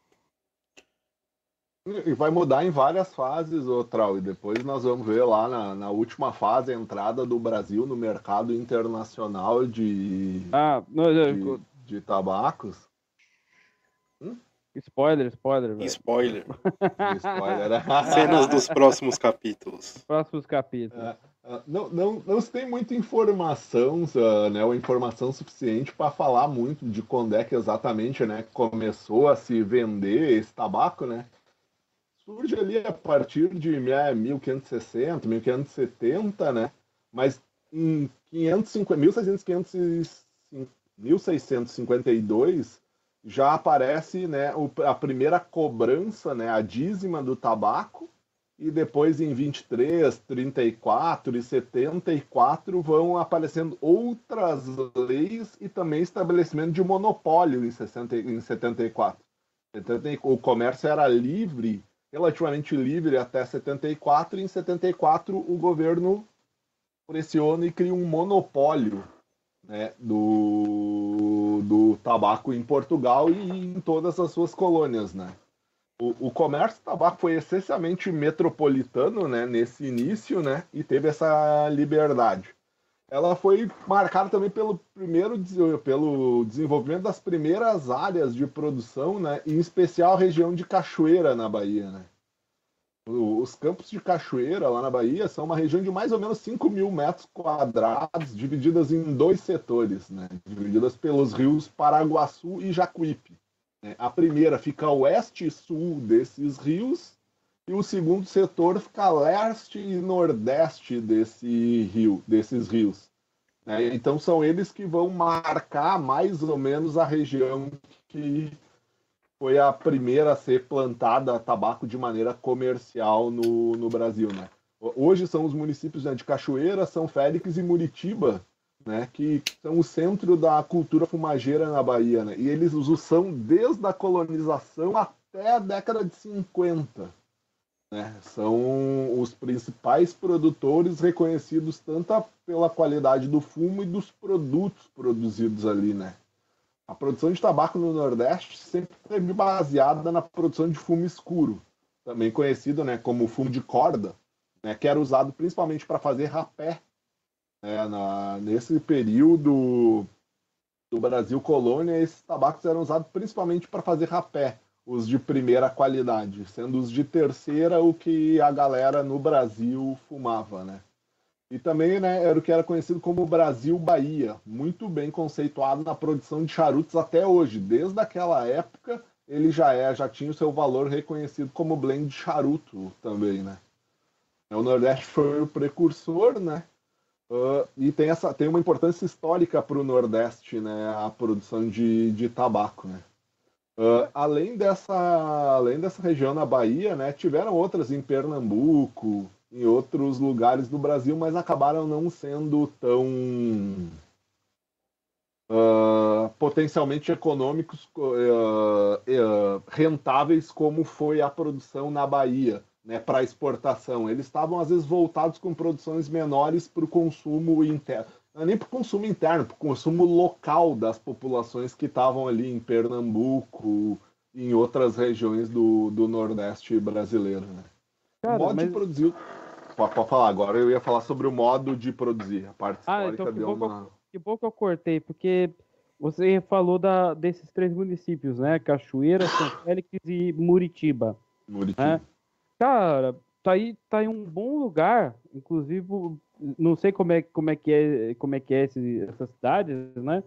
E vai mudar em várias fases, ô Trau, e depois nós vamos ver lá na, na última fase a entrada do Brasil no mercado internacional de, Ah, não, eu- de, de tabacos. spoiler, spoiler, velho. Spoiler. Spoiler. Cenas dos próximos capítulos. Próximos capítulos. É. Ah, Não, não, não se tem muita informação, ah, né, ou informação suficiente para falar muito de quando é que exatamente né, começou a se vender esse tabaco, né? Surge ali a partir de né, 1560, 1570, né? Mas em 550, 1600, 1652 já aparece né, a primeira cobrança, né, a dízima do tabaco, e depois em 23, 34 e 74 vão aparecendo outras leis e também estabelecimento de monopólio em, 60, em 74. O comércio era livre, relativamente livre até 74, e em 74 o governo pressiona e cria um monopólio né, do, do tabaco em Portugal e em todas as suas colônias, né? O, o comércio do tabaco foi essencialmente metropolitano, né, nesse início, né, e teve essa liberdade. Ela foi marcada também pelo primeiro pelo desenvolvimento das primeiras áreas de produção, né, em especial a região de Cachoeira na Bahia, né. Os campos de Cachoeira, lá na Bahia, são uma região de mais ou menos 5 mil metros quadrados, divididas em dois setores, né? divididas pelos rios Paraguaçu e Jacuípe. Né? A primeira fica oeste e sul desses rios, e o segundo setor fica leste e nordeste desse rio, desses rios. Né? Então são eles que vão marcar mais ou menos a região que foi a primeira a ser plantada tabaco de maneira comercial no, no Brasil, né? Hoje são os municípios né, de Cachoeira, São Félix e Muritiba, né, que são o centro da cultura fumageira na Bahia, né? E eles o são desde a colonização até a década de 50. Né? São os principais produtores reconhecidos tanto pela qualidade do fumo e dos produtos produzidos ali, né? A produção de tabaco no Nordeste sempre esteve baseada na produção de fumo escuro, também conhecido né, como fumo de corda, né, que era usado principalmente para fazer rapé. Né, na, nesse período do Brasil colônia, esses tabacos eram usados principalmente para fazer rapé, os de primeira qualidade, sendo os de terceira o que a galera no Brasil fumava, né? E também né, era o que era conhecido como Brasil Bahia, muito bem conceituado na produção de charutos até hoje. Desde aquela época, ele já é, já tinha o seu valor reconhecido como blend de charuto também, né? O Nordeste foi o precursor, né? Uh, e tem, essa, tem uma importância histórica para o Nordeste, né? A produção de, de tabaco, né? Uh, além, dessa, além dessa região na Bahia, né? Tiveram outras em Pernambuco, em outros lugares do Brasil, mas acabaram não sendo tão uh, potencialmente econômicos, uh, uh, rentáveis como foi a produção na Bahia, né, para exportação. Eles estavam às vezes voltados com produções menores para o consumo interno, não nem para o consumo interno, para o consumo local das populações que estavam ali em Pernambuco, em outras regiões do, do Nordeste brasileiro. Né? Cara, o modo mas... de produzir Pode, falar agora. Eu ia falar sobre o modo de produzir. A parte ah, histórica então que deu bom, uma. Que bom que eu cortei, porque você falou da, desses três municípios, né? Cachoeira, São Félix e Muritiba. Muritiba. Né? Cara, tá aí, tá em um bom lugar. Inclusive, não sei como é, como é que é, como é que é esse, essas cidades, né?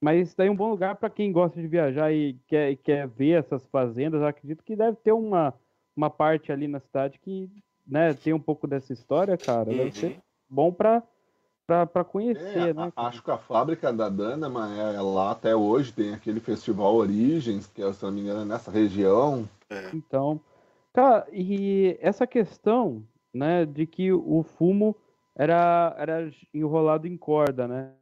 Mas está em um bom lugar para quem gosta de viajar e quer, quer ver essas fazendas. Eu acredito que deve ter uma, uma parte ali na cidade que né, tem um pouco dessa história, cara, uhum. deve ser bom para para conhecer, é, né? Acho que a fábrica da Dana, é, é lá até hoje, tem aquele festival Origens, que se não me engano é nessa região. É. Então, cara, e essa questão, né, de que o fumo era, era enrolado em corda, né?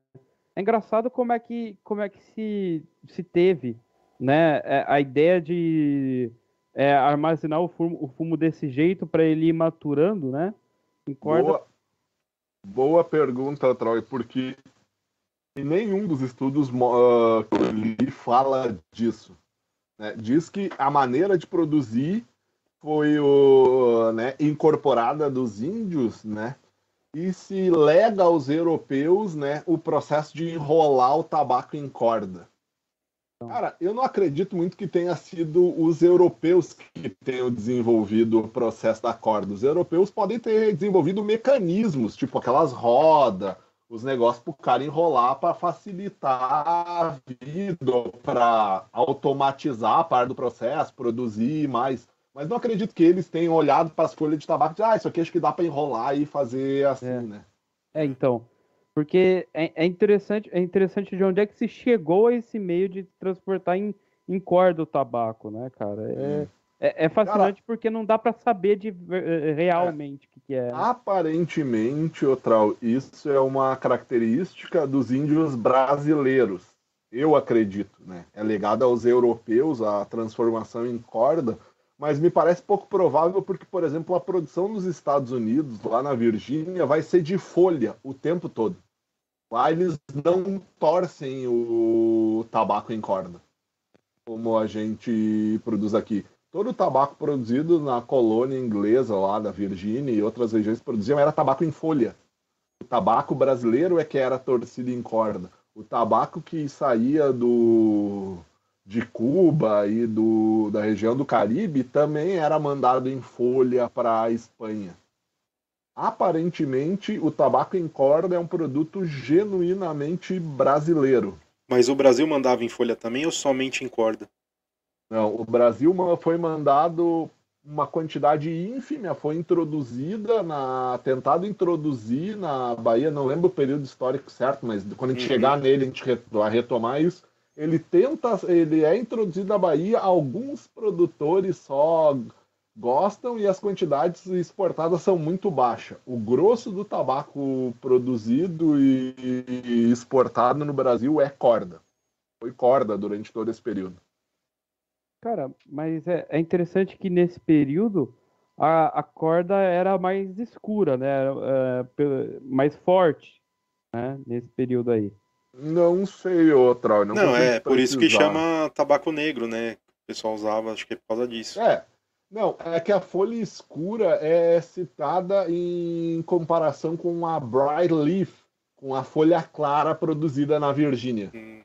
É engraçado como é que, como é que se, se teve, né, é, a ideia de é, armazenar o fumo, o fumo desse jeito para ele ir maturando, né? Em corda. Boa, boa pergunta, Troy, porque nenhum dos estudos uh, que eu li fala disso. Né? Diz que a maneira de produzir foi o, né, incorporada dos índios, né? E se lega aos europeus, né, o processo de enrolar o tabaco em corda. Cara, eu não acredito muito que tenha sido os europeus que tenham desenvolvido o processo da corda. Os europeus podem ter desenvolvido mecanismos, tipo aquelas rodas, os negócios para o cara enrolar para facilitar a vida, para automatizar a parte do processo, produzir mais. Mas não acredito que eles tenham olhado para as folhas de tabaco e ah, isso aqui acho que dá para enrolar e fazer assim, é. né? É, então. Porque é, é interessante, é interessante de onde é que se chegou a esse meio de transportar em, em corda o tabaco, né, cara? É, Hum. é, é fascinante porque não dá pra saber de ver- realmente o que, que é. Aparentemente, Otral, isso é uma característica dos índios brasileiros. Eu acredito, né? É legado aos europeus a transformação em corda, mas me parece pouco provável porque, por exemplo, a produção nos Estados Unidos, lá na Virgínia, vai ser de folha o tempo todo. Lá eles não torcem o tabaco em corda, como a gente produz aqui. Todo o tabaco produzido na colônia inglesa lá da Virgínia e outras regiões produziam era tabaco em folha. O tabaco brasileiro é que era torcido em corda. O tabaco que saía do de Cuba e do, da região do Caribe também era mandado em folha para a Espanha. Aparentemente, o tabaco em corda é um produto genuinamente brasileiro. Mas o Brasil mandava em folha também ou somente em corda? Não, o Brasil foi mandado uma quantidade ínfima, foi introduzida na. tentado introduzir na Bahia, não lembro o período histórico certo, mas quando a gente Uhum. chegar nele, a gente vai retomar isso. Ele tenta, ele é introduzido na Bahia, alguns produtores só gostam e as quantidades exportadas são muito baixas. O grosso do tabaco produzido e exportado no Brasil é corda. Foi corda durante todo esse período. Cara, mas é, é interessante que nesse período a, a corda era mais escura, né? Era, é, mais forte, né? Nesse período aí. Não sei outra. Não, Não, é por isso que chama tabaco negro, né? O pessoal usava, acho que é por causa disso. É. Não, é que a folha escura é citada em comparação com a bright leaf, com a folha clara produzida na Virgínia. Hum,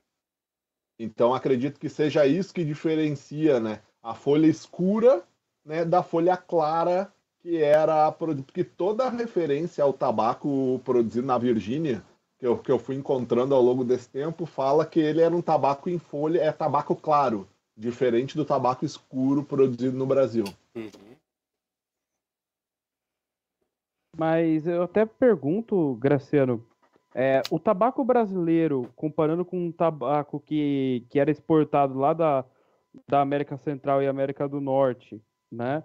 Então acredito que seja isso que diferencia, né, a folha escura, né, da folha clara que era a porque toda a referência ao tabaco produzido na Virgínia que eu, que eu fui encontrando ao longo desse tempo fala que ele era um tabaco em folha, é tabaco claro, diferente do tabaco escuro produzido no Brasil. uhum. Mas eu até pergunto, Graciano, é, o tabaco brasileiro, comparando com o tabaco que, que era exportado lá da, da América Central e América do Norte, né?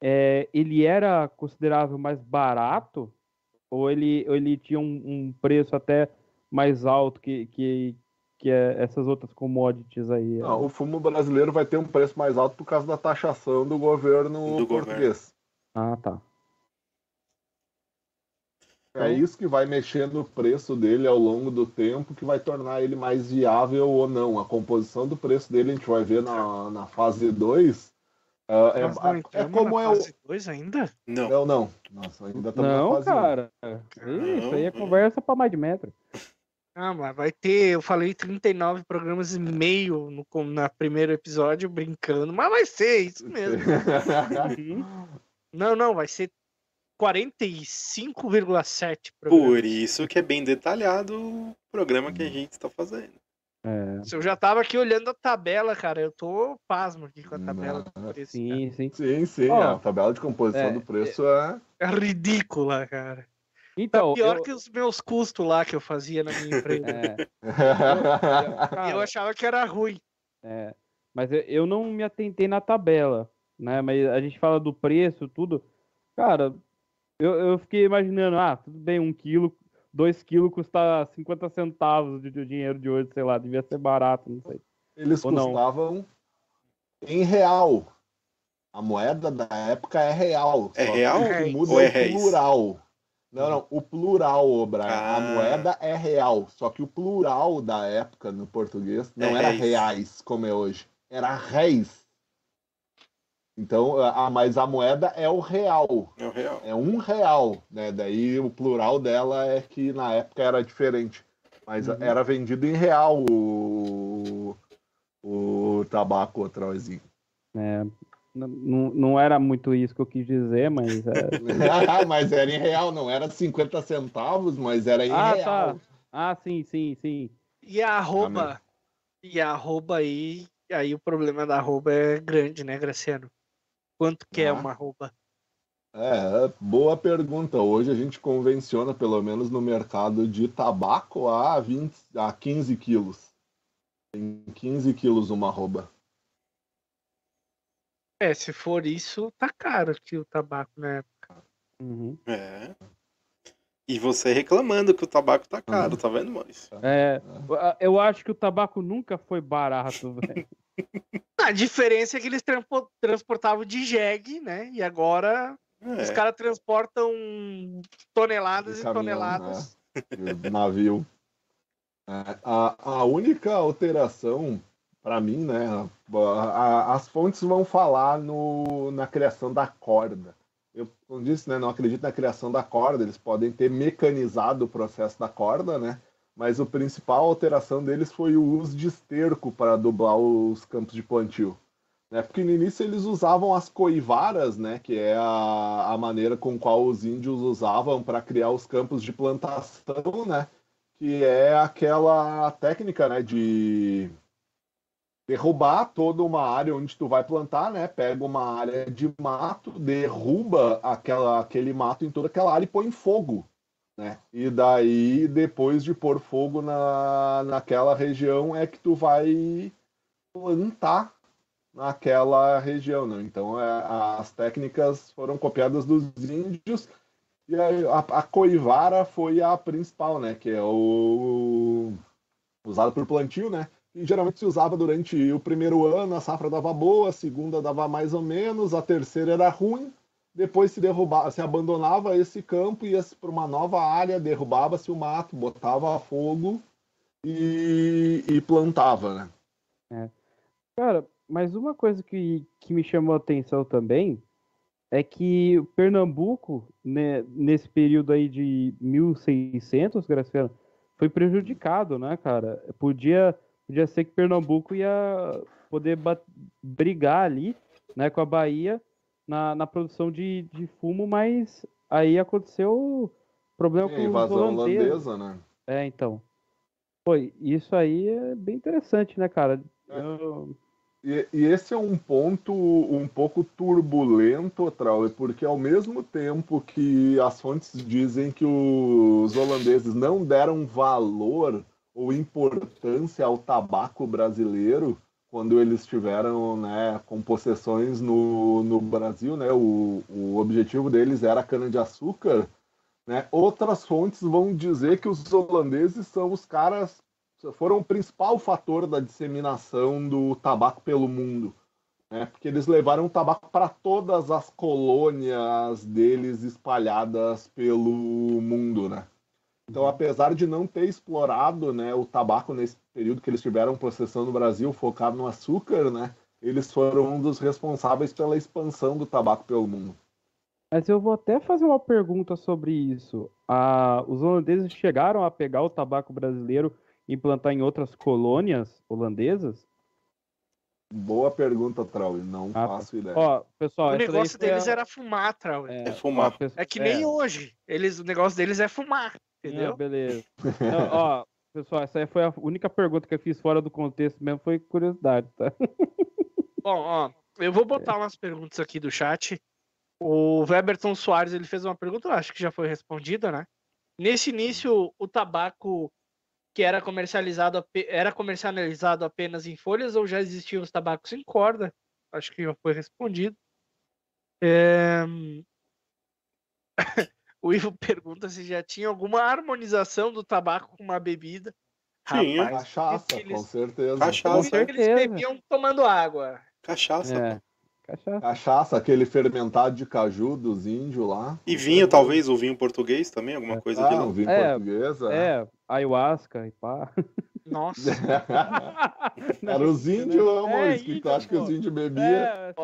É, ele era considerável mais barato? Ou ele, ou ele tinha um, um preço até mais alto que, que, que é essas outras commodities aí? Não, o fumo brasileiro vai ter um preço mais alto por causa da taxação do governo Do português. Ah, tá. É isso que vai mexer no preço dele ao longo do tempo, que vai tornar ele mais viável ou não. A composição do preço dele a gente vai ver na, na fase 2. É, Nós não é entramos como é o. 2 ainda? Não. Não, não. Nossa, ainda estamos Não, um. cara. Isso aí é conversa pra mais de metro. Ah, mas vai ter, eu falei 39 programas e meio no na primeiro episódio brincando, mas vai ser isso mesmo. Não, não, vai ser 45,7 programas. Por isso que é bem detalhado o programa que a gente está fazendo. É, Eu já tava aqui olhando a tabela, cara. Eu tô pasmo aqui com a tabela do Não, preço. sim, sim. Sim, sim. Ó, a tabela de composição é, do preço é. É ridícula, cara. Então, Pior eu, que os meus custos lá que eu fazia na minha empresa. é, E cara, eu achava que era ruim. é, mas eu, eu não me atentei na tabela, né? Mas a gente fala do preço, tudo. Cara, eu, eu fiquei imaginando, ah, tudo bem, um quilo, dois quilos custa 50 centavos de, de dinheiro de hoje, sei lá, devia ser barato, não sei. Eles Ou não? custavam em real. A moeda da época é real. É só que real o que muda ou é é o plural. Não, não, o plural, ô Brian. Ah. A moeda é real. Só que o plural da época no português não É era réis. reais, como é hoje. Era réis. Então, a, mas a moeda é o real. É o real. É um real, né? Daí o plural dela é que na época era diferente. Mas Uhum. era vendido em real o, o tabaco outrozinho. É, n- não, não era muito isso que eu quis dizer, mas é, mas era em real, não era 50 centavos, mas era em Ah, real. tá. Ah, sim, sim, sim. E a arroba. E a arroba aí. Aí o problema da arroba é grande, né, Graciano? Quanto que é Ah. uma arroba? É, boa pergunta. Hoje a gente convenciona, pelo menos no mercado de tabaco, a, 20, a 15 quilos. Tem 15 quilos uma arroba. É, se for isso, tá caro que o tabaco na época. Uhum. É. E você reclamando que o tabaco tá caro, tá vendo, Maurício? É, eu acho que o tabaco nunca foi barato, velho. A diferença é que eles transportavam de jegue, né? E agora os É. caras transportam toneladas De e caminhão, toneladas. de navio. É, a, a única alteração, para mim, né? a- a- as fontes vão falar no, na criação da corda. Eu, como disse, né, não acredito na criação da corda, eles podem ter mecanizado o processo da corda, né? Mas a principal alteração deles foi o uso de esterco para dublar os campos de plantio. Né? Porque no início eles usavam as coivaras, né? Que é a, a maneira com qual os índios usavam para criar os campos de plantação, né? Que é aquela técnica, né? De derrubar toda uma área onde tu vai plantar, né? Pega uma área de mato, derruba aquela, aquele mato em toda aquela área e põe em fogo, né? E daí, depois de pôr fogo na, naquela região, é que tu vai plantar naquela região, né? Então, é, as técnicas foram copiadas dos índios e a, a, coivara foi a principal, né? Que é o usado por plantio, né? E geralmente se usava durante o primeiro ano, a safra dava boa, a segunda dava mais ou menos, a terceira era ruim, depois se derrubava, se abandonava esse campo, ia para uma nova área, derrubava-se o mato, botava fogo e, e plantava, né? Cara, mas uma coisa que, que me chamou a atenção também é que Pernambuco, né, nesse período aí de 1600, Graciano, foi prejudicado, né, cara? Podia, podia ser que Pernambuco ia poder brigar ali, né, com a Bahia na, na produção de, de fumo, mas aí aconteceu o problema a com os invasão holandeses. holandesa, né? É, então. Foi, isso aí é bem interessante, né, cara? É. Eu- E, e esse é um ponto um pouco turbulento, Trauer, porque ao mesmo tempo que as fontes dizem que os holandeses não deram valor ou importância ao tabaco brasileiro quando eles tiveram né, com possessões no, no Brasil, né, o, o objetivo deles era a cana-de-açúcar, né, outras fontes vão dizer que os holandeses são os caras foram o principal fator da disseminação do tabaco pelo mundo, né? Porque eles levaram o tabaco para todas as colônias deles espalhadas pelo mundo, né? Então, apesar de não ter explorado, né, o tabaco nesse período que eles tiveram processão no Brasil, focado no açúcar, né? Eles foram um dos responsáveis pela expansão do tabaco pelo mundo. Mas eu vou até fazer uma pergunta sobre isso. Ah, os holandeses chegaram a pegar o tabaco brasileiro e implantar em outras colônias holandesas? Boa pergunta, Trau, não Ah, faço ideia. Ó, pessoal, o negócio deles a- era fumar, Trau. É, É fumar. ó, pesso- que nem hoje. Eles, o negócio deles é fumar, entendeu? Ah, beleza. Então, ó, pessoal, essa aí foi a única pergunta que eu fiz fora do contexto mesmo, foi curiosidade, tá? Bom, ó, eu vou botar umas perguntas aqui do chat. O Weberton Soares ele fez uma pergunta, eu acho que já foi respondida, né? Nesse início, o tabaco que era comercializado era comercializado apenas em folhas ou já existiam os tabacos em corda? Acho que já foi respondido. É, O Ivo pergunta se já tinha alguma harmonização do tabaco com uma bebida. Tinha. Rapaz, Cachaça, eles- com certeza. Cachaça. que eles certeza. bebiam tomando água. Cachaça. É. Cachaça. Cachaça, aquele fermentado de caju dos índios lá. E vinho, talvez, o vinho português também, alguma coisa de Ah, lá. um vinho É, português. é. É, ayahuasca e pá. Nossa. Era os índios, É, amor. que tu acha que os índios bebiam? É,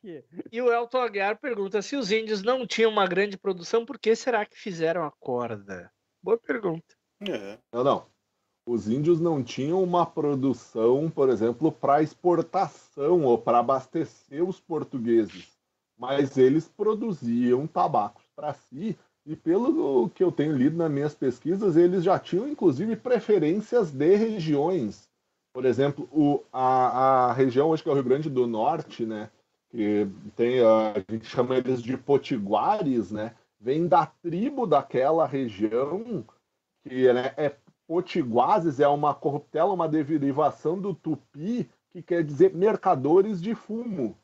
que. E o Elton Aguiar pergunta: se os índios não tinham uma grande produção, por que será que fizeram a corda? Boa pergunta. É. Não, não. Os índios não tinham uma produção, por exemplo, para exportação ou para abastecer os portugueses, mas eles produziam tabacos para si. E pelo que eu tenho lido nas minhas pesquisas, eles já tinham inclusive preferências de regiões. Por exemplo, o, a, a região hoje que é o Rio Grande do Norte, né? que tem, a gente chama eles de potiguares, né? Vem da tribo daquela região, que né, é potiguases, é uma corruptela, uma derivação do tupi, que quer dizer mercadores de fumo.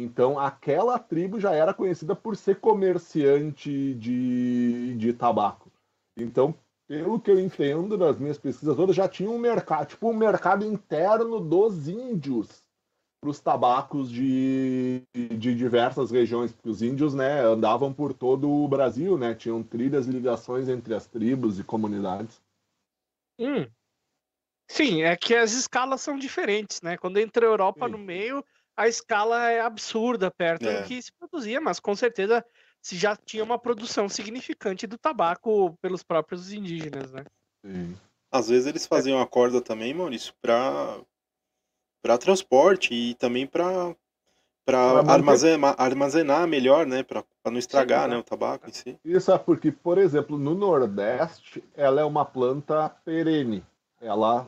Então, aquela tribo já era conhecida por ser comerciante de, de tabaco. Então, pelo que eu entendo das minhas pesquisas todas, já tinha um mercado, tipo um mercado interno dos índios para os tabacos de, de diversas regiões, porque os índios né, andavam por todo o Brasil, né, tinham trilhas e ligações entre as tribos e comunidades. Hum. Sim, é que as escalas são diferentes, né? Quando entra a Europa Sim. no meio, a escala é absurda perto É. do que se produzia, mas com certeza se já tinha uma produção significante do tabaco pelos próprios indígenas, né? Sim. Às vezes eles faziam a corda também, Maurício, para para transporte e também para para armazenar, armazenar melhor, né, para não estragar, Sim, né, o tabaco em si. Isso é porque, por exemplo, no Nordeste, ela é uma planta perene. Ela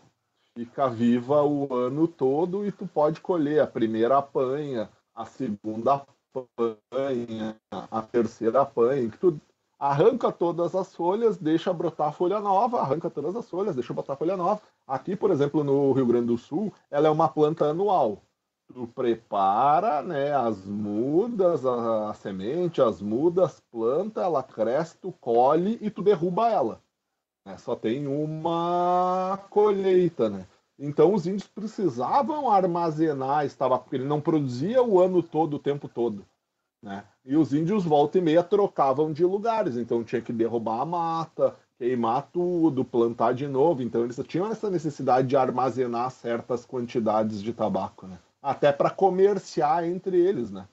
fica viva o ano todo e tu pode colher a primeira apanha, a segunda apanha, a terceira apanha, que tu arranca todas as folhas, deixa brotar folha nova, arranca todas as folhas, deixa brotar folha nova. Aqui, por exemplo, no Rio Grande do Sul, ela é uma planta anual. Tu prepara né, as mudas, a, a semente, as mudas, planta, ela cresce, tu colhe e tu derruba ela. Né? Só tem uma colheita, né? Então os índios precisavam armazenar esse tabaco, porque ele não produzia o ano todo, o tempo todo. Né? E os índios, volta e meia, trocavam de lugares, então tinha que derrubar a mata, queimar tudo, plantar de novo. Então eles tinham essa necessidade de armazenar certas quantidades de tabaco, né? Até para comerciar entre eles, né?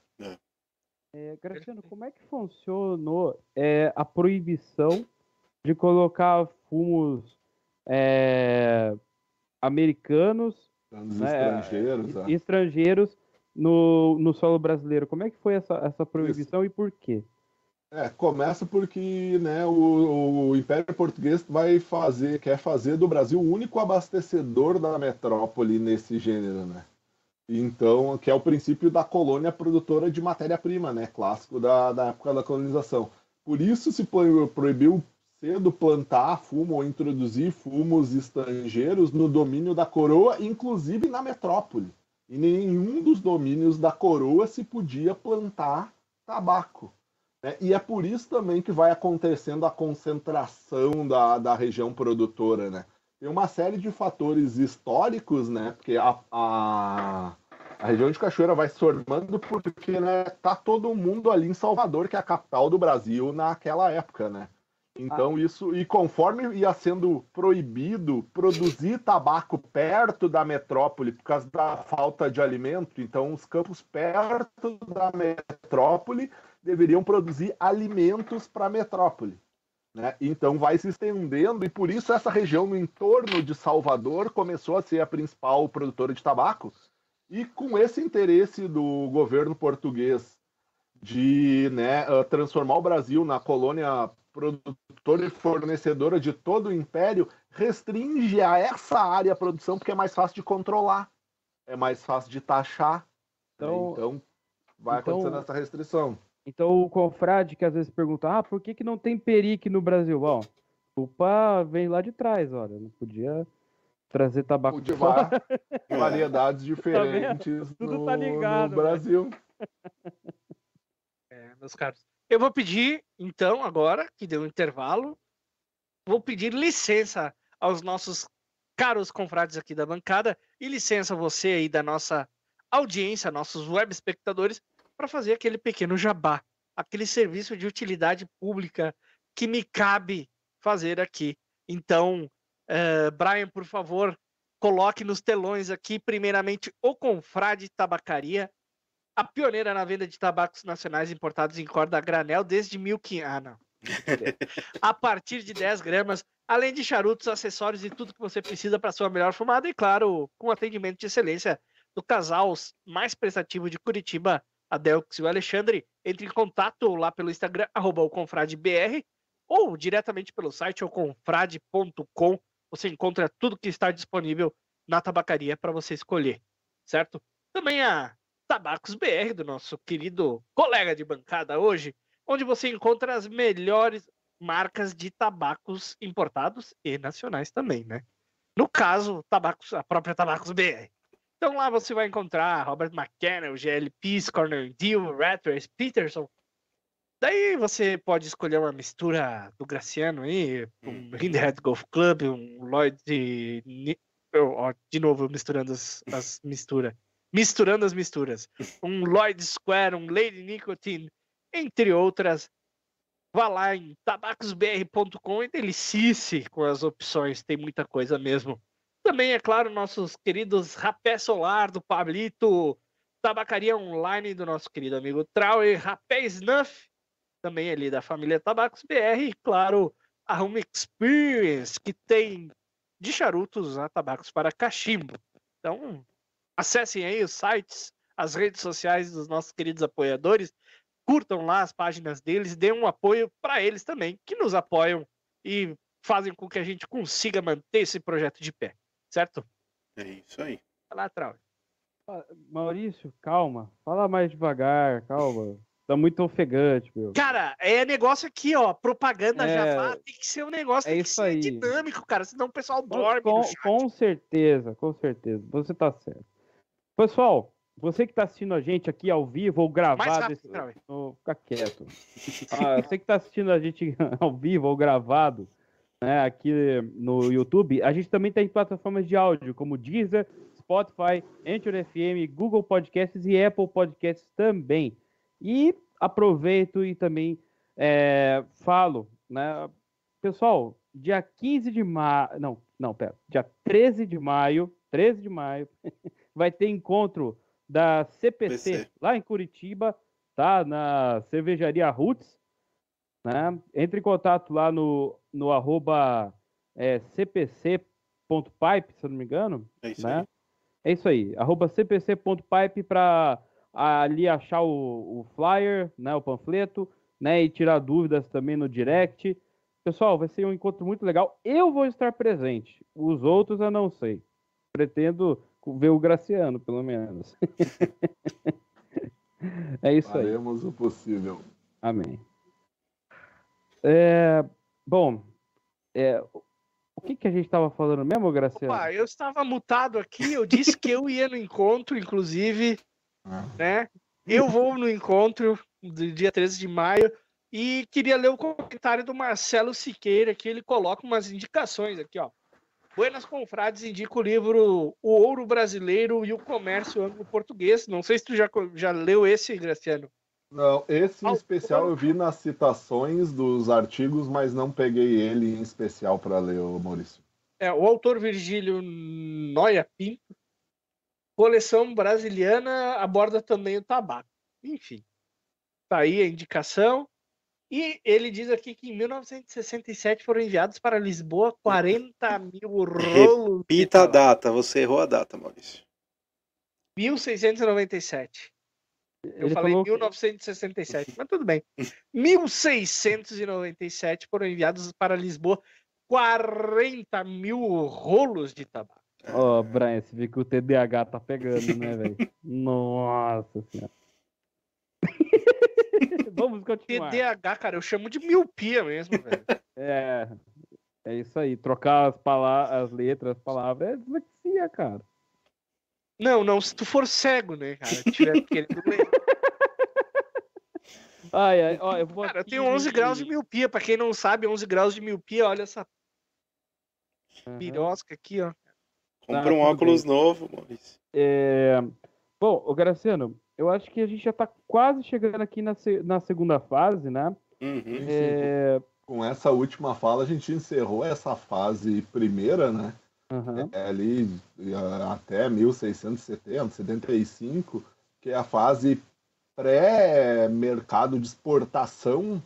É, Graciano, como é que funcionou é, a proibição de colocar fumos é, americanos né, estrangeiros. e- é. estrangeiros no, no solo brasileiro? Como é que foi essa, essa proibição e por quê? É, começa porque né, o, o Império Português vai fazer, quer fazer do Brasil o único abastecedor da metrópole nesse gênero, né? Então, que é o princípio da colônia produtora de matéria-prima, né? Clássico da, da época da colonização. Por isso se pro- proibiu cedo plantar fumo ou introduzir fumos estrangeiros no domínio da coroa, inclusive na metrópole. Em nenhum dos domínios da coroa se podia plantar tabaco. né? E é por isso também que vai acontecendo a concentração da, da região produtora, né? Tem uma série de fatores históricos, né? Porque a, a, a região de Cachoeira vai se formando porque né, tá todo mundo ali em Salvador, que é a capital do Brasil naquela época, né? Então isso, e conforme ia sendo proibido produzir tabaco perto da metrópole por causa da falta de alimento, então os campos perto da metrópole deveriam produzir alimentos para a metrópole. Né? Então vai se estendendo e por isso essa região no entorno de Salvador começou a ser a principal produtora de tabaco. E com esse interesse do governo português de né, ah, transformar o Brasil na colônia produtora e fornecedora de todo o império, restringe a essa área a produção porque é mais fácil de controlar, é mais fácil de taxar. né? Então- Então, vai então- acontecendo essa restrição. Então o confrade que às vezes pergunta, ah, por que, que não tem perique no Brasil? Bom, culpa vem lá de trás, olha, não podia trazer tabaco de Cultivar fora. variedades diferentes Tudo no, tá ligado, no né? Brasil. É, meus caros. Eu vou pedir, então, agora, que deu um intervalo, vou pedir licença aos nossos caros confrades aqui da bancada e licença você aí da nossa audiência, nossos web espectadores, para fazer aquele pequeno jabá, aquele serviço de utilidade pública que me cabe fazer aqui. Então, eh, Brian, por favor, coloque nos telões aqui, primeiramente, o Confrade Tabacaria, a pioneira na venda de tabacos nacionais importados em corda a granel desde 1500. Ah, não. A partir de 10 gramas, além de charutos, acessórios e tudo que você precisa para sua melhor fumada, e claro, com atendimento de excelência do casal mais prestativo de Curitiba, Adelx e o Alexandre. Entre em contato lá pelo Instagram, arroba o confradebr, ou diretamente pelo site confrade.com. Você encontra tudo que está disponível na tabacaria para você escolher, certo? Também a Tabacos BR, do nosso querido colega de bancada hoje, onde você encontra as melhores marcas de tabacos importados e nacionais também, né? No caso, tabacos, a própria Tabacos BR. Então lá você vai encontrar Robert McKenna, GLP, Corner Deal, Rattlers, Peterson. Daí você pode escolher uma mistura do Graciano aí, um Hinderhead Golf Club, um Lloyd de... De novo, misturando as, as misturas. Misturando as misturas. Um Lloyd Square, um Lady Nicotine, entre outras. Vá lá em tabacosbr.com e delicice com as opções, tem muita coisa mesmo. Também, é claro, nossos queridos Rapé Solar do Pablito, Tabacaria Online do nosso querido amigo Trauer, Rapé Snuff, também ali da família Tabacos BR, e claro, a Home Experience, que tem de charutos a tabacos para cachimbo. Então, acessem aí os sites, as redes sociais dos nossos queridos apoiadores curtam lá as páginas deles, deem um apoio para eles também, que nos apoiam e fazem com que a gente consiga manter esse projeto de pé, certo? É isso aí. Vai lá, Trau. Maurício, calma. Fala mais devagar, calma. Tá muito ofegante, meu. Cara, é negócio aqui, ó. Propaganda É, Java tem que ser um negócio é tem que isso ser aí. dinâmico, cara. Senão o pessoal dorme. com- no chat. com certeza, com certeza. Você tá certo. Pessoal, você que tá assistindo a gente aqui ao vivo ou gravado. esse-. Ô, Fica quieto. Ah, você que tá assistindo a gente ao vivo ou gravado né, aqui no YouTube, a gente também tem plataformas de áudio como Deezer, Spotify, Anchor FM, Google Podcasts e Apple Podcasts também. E aproveito e também é, falo, né? Pessoal, dia 15 de maio. Não, não, pera. Dia 13 de maio. 13 de maio. vai ter encontro da CPC PC. lá em Curitiba, tá? Na cervejaria Roots. Né? Entre em contato lá no, no arroba é, cpc.pipe, se eu não me engano É isso né? aí. É isso aí, arroba cpc.pipe para ali achar o, o flyer, né, o panfleto, né, e tirar dúvidas também no direct. Pessoal, vai ser um encontro muito legal. Eu vou estar presente, os outros eu não sei. Pretendo ver o Graciano, pelo menos. é isso aí. Faremos o possível. Amém. É, bom, é, o que, que a gente estava falando mesmo, Graciano? Opa, eu estava mutado aqui, eu disse que eu ia no encontro, inclusive, Ah. né? Eu vou no encontro do dia 13 de maio e queria ler o comentário do Marcelo Siqueira, que ele coloca umas indicações aqui, ó. Buenas Confrades indica o livro O Ouro Brasileiro e o Comércio Anglo-Português. Não sei se tu já, já leu esse, Graciano. Não, esse em especial eu vi nas citações dos artigos, mas não peguei ele em especial para ler, Maurício. É, o autor Virgílio Noia Pinto. Coleção brasiliana aborda também o tabaco. Enfim, tá aí a indicação. E ele diz aqui que em 1967 foram enviados para Lisboa 40 mil rolos. de Repita a tabaco. data, você errou a data, Maurício. 1697. Eu Ele falei falou que- 1967, mas tudo bem. 1697 foram enviados para Lisboa 40 mil rolos de tabaco. Ó, Brian, você vê que o TDAH tá pegando, né, velho? Nossa senhora. Vamos continuar. TDAH, cara, eu chamo de miopia mesmo, velho. É, é isso aí. Trocar as, as letras, as palavras, é dislexia, cara. Não, não, se tu for cego, né, cara? Tiver querendo ler. Ai, ai, ó, eu vou Cara, eu aqui- tenho 11 graus de miopia. Pra quem não sabe, 11 graus de miopia, olha essa Aham. pirosca aqui, ó. Compra Tá, um óculos novo, Maurício. É, Bom, ô Graciano, eu acho que a gente já tá quase chegando aqui na, se- na segunda fase, né? Uhum. Sim, sim. É... Com essa última fala, a gente encerrou essa fase primeira, né? aham. É ali até 1670, 75, que é a fase pré-mercado de exportação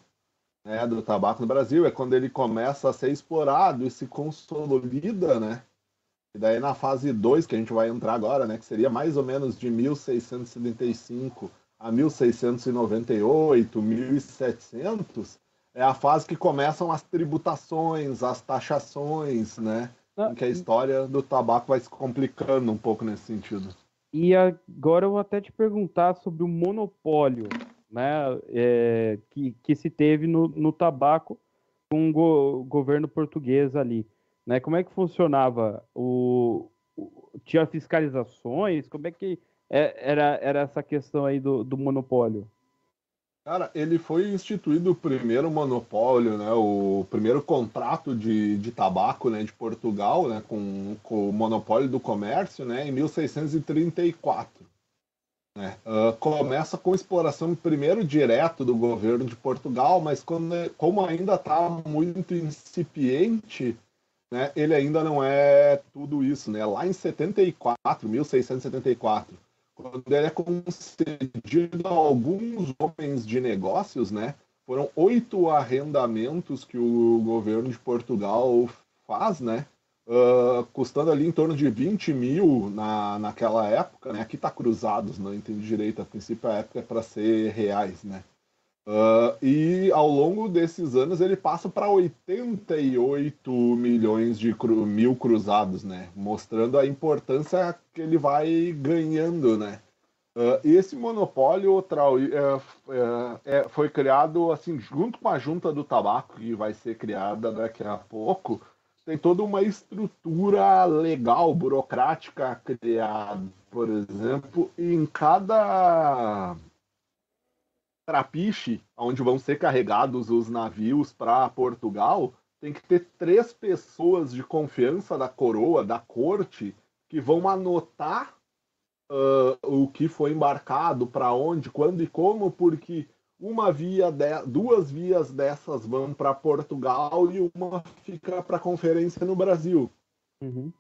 né, do tabaco no Brasil. É quando ele começa a ser explorado e se consolida, né? E daí na fase 2, que a gente vai entrar agora, né? Que seria mais ou menos de 1675 a 1698, 1700, é a fase que começam as tributações, as taxações, né? Ah, em que a história do tabaco vai se complicando um pouco nesse sentido. E agora eu vou até te perguntar sobre o monopólio né, é, que, que se teve no, no tabaco com o go, governo português ali. Né? Como é que funcionava? O, o, tinha fiscalizações? Como é que é, era, era essa questão aí do, do monopólio? Cara, ele foi instituído o primeiro monopólio, né, o primeiro contrato de, de tabaco né, de Portugal, né, com, com o monopólio do comércio, né, em 1634. Né. Uh, começa com exploração primeiro direto do governo de Portugal, mas quando, como ainda está muito incipiente, né, ele ainda não é tudo isso. Né. Lá em 74, 1674, quando ele é concedido a alguns homens de negócios, né? Foram oito arrendamentos que o governo de Portugal faz, né? Uh, custando ali em torno de 20 mil na, naquela época, né? Aqui está cruzados, não entendi direito. A princípio a época é para ser reais, né? Uh, e ao longo desses anos ele passa para 88 milhões de cru, mil cruzados, né? Mostrando a importância que ele vai ganhando, né? Uh, esse monopólio é, é, foi criado assim junto com a junta do tabaco que vai ser criada daqui a pouco. Tem toda uma estrutura legal, burocrática criada, por exemplo, em cada trapiche, onde vão ser carregados os navios para Portugal, tem que ter três pessoas de confiança da coroa, da corte, que vão anotar uh, o que foi embarcado, para onde, quando e como, porque uma via, de, duas vias dessas vão para Portugal e uma fica para conferência no Brasil. Uhum.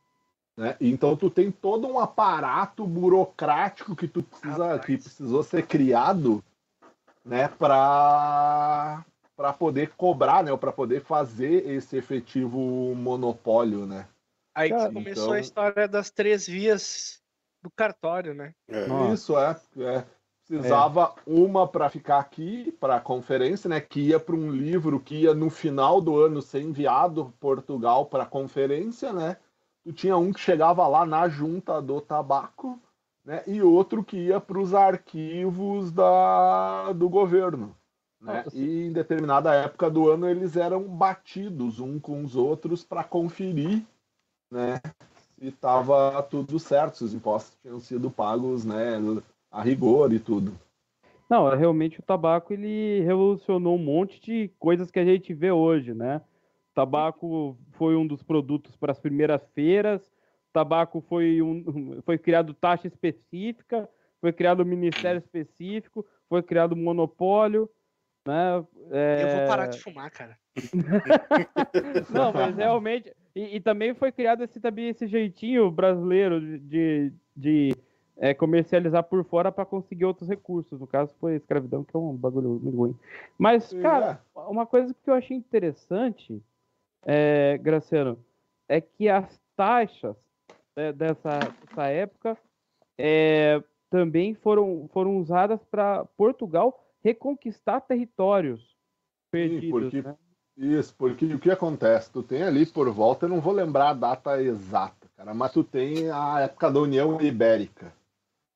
Né? Então tu tem todo um aparato burocrático que tu precisa, que precisou ser criado né, para para poder cobrar, né, para poder fazer esse efetivo monopólio, né? Aí que começou então... a história das três vias do cartório, né? É. Isso é, é. precisava é. uma para ficar aqui para a conferência, né, que ia para um livro que ia no final do ano ser enviado Portugal para a conferência, né? Tu tinha um que chegava lá na junta do tabaco né, e outro que ia para os arquivos da, do governo. Né? E em determinada época do ano eles eram batidos um com os outros para conferir né, se estava tudo certo, se os impostos tinham sido pagos né, a rigor e tudo. Não, realmente o tabaco ele revolucionou um monte de coisas que a gente vê hoje, né? O tabaco foi um dos produtos para as primeiras feiras, tabaco foi, um, foi criado taxa específica, foi criado um ministério específico, foi criado um monopólio, né? É... Eu vou parar de fumar, cara. Não, mas realmente. E, e, também foi criado esse, também, esse jeitinho brasileiro de, de é, comercializar por fora para conseguir outros recursos. No caso, foi escravidão, que é um bagulho muito ruim. Mas, cara, é. uma coisa que eu achei interessante, é, Graciano, é que as taxas dessa, dessa época é, também foram, foram usadas para Portugal reconquistar territórios perdidos. Sim, porque, né? Isso, porque o que acontece? Tu tem ali por volta, eu não vou lembrar a data exata, cara, mas tu tem a época da União Ibérica,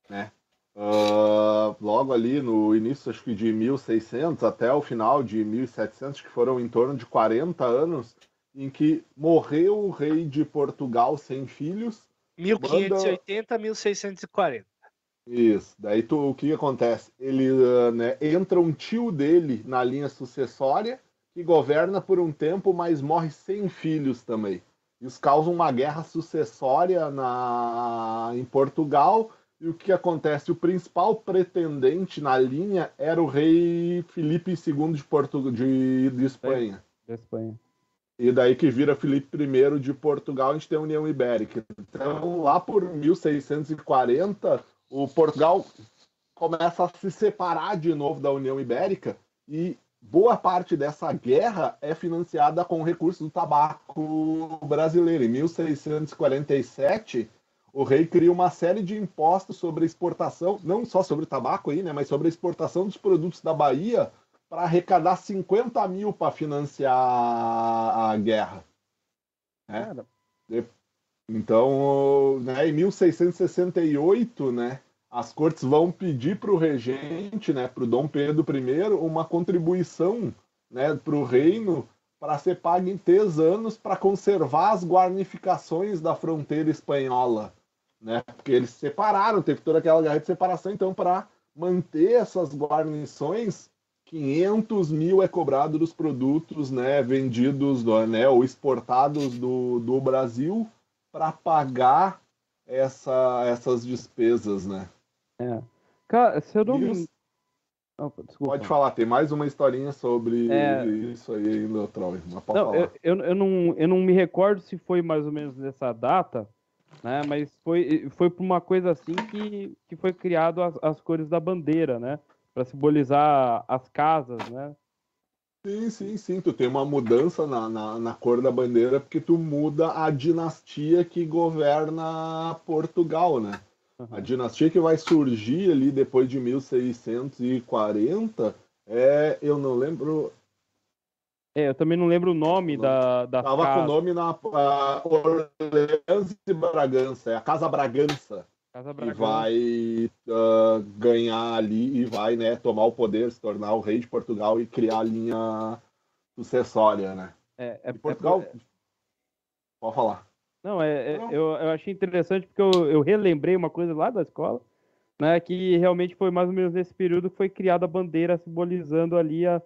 né? Uh, logo ali no início, acho que de 1600 até o final de 1700, que foram em torno de 40 anos, em que morreu o rei de Portugal sem filhos. 1580 1640. Isso. Daí tu, o que acontece? Ele uh, né, entra um tio dele na linha sucessória que governa por um tempo, mas morre sem filhos também. Isso causa uma guerra sucessória na, em Portugal. E o que acontece? O principal pretendente na linha era o rei Filipe II de, Portu de, de Espanha. De Espanha. E daí que vira Filipe I de Portugal, a gente tem a União Ibérica. Então, lá por 1640, o Portugal começa a se separar de novo da União Ibérica e boa parte dessa guerra é financiada com recursos do tabaco brasileiro. Em 1647, o rei cria uma série de impostos sobre a exportação, não só sobre o tabaco aí, né, mas sobre a exportação dos produtos da Bahia para arrecadar 50 mil para financiar a guerra. É. Então, né, em 1668, né, as cortes vão pedir para o regente, né, para o Dom Pedro I, uma contribuição né, para o reino para ser paga em três anos para conservar as guarnificações da fronteira espanhola. Né? Porque eles se separaram, teve toda aquela guerra de separação, então para manter essas guarnições, 500 mil é cobrado dos produtos né, vendidos né, ou exportados do, do Brasil para pagar essa, essas despesas, né? É. Cara, se eu não me... Opa, pode falar, tem mais uma historinha sobre é... isso aí ainda, Troy. Não, eu, eu, eu, não, eu não me recordo se foi mais ou menos nessa data, né? Mas foi, foi por uma coisa assim que, que foi criado as, as cores da bandeira, né? Para simbolizar as casas, né? Sim, sim, sim. Tu tem uma mudança na, na, na, cor da bandeira porque tu muda a dinastia que governa Portugal, né? Uhum. A dinastia que vai surgir ali depois de 1640 é, eu não lembro. É, eu também não lembro o nome não. da, da Tava casa. com o nome na Orleans e Bragança, é a Casa Bragança. E vai uh, ganhar ali e vai né, tomar o poder, se tornar o rei de Portugal e criar a linha sucessória, né? É, é, Portugal. É... Pode falar. Não, é, é, eu, eu achei interessante porque eu, eu relembrei uma coisa lá da escola, né? Que realmente foi mais ou menos nesse período que foi criada a bandeira simbolizando ali a,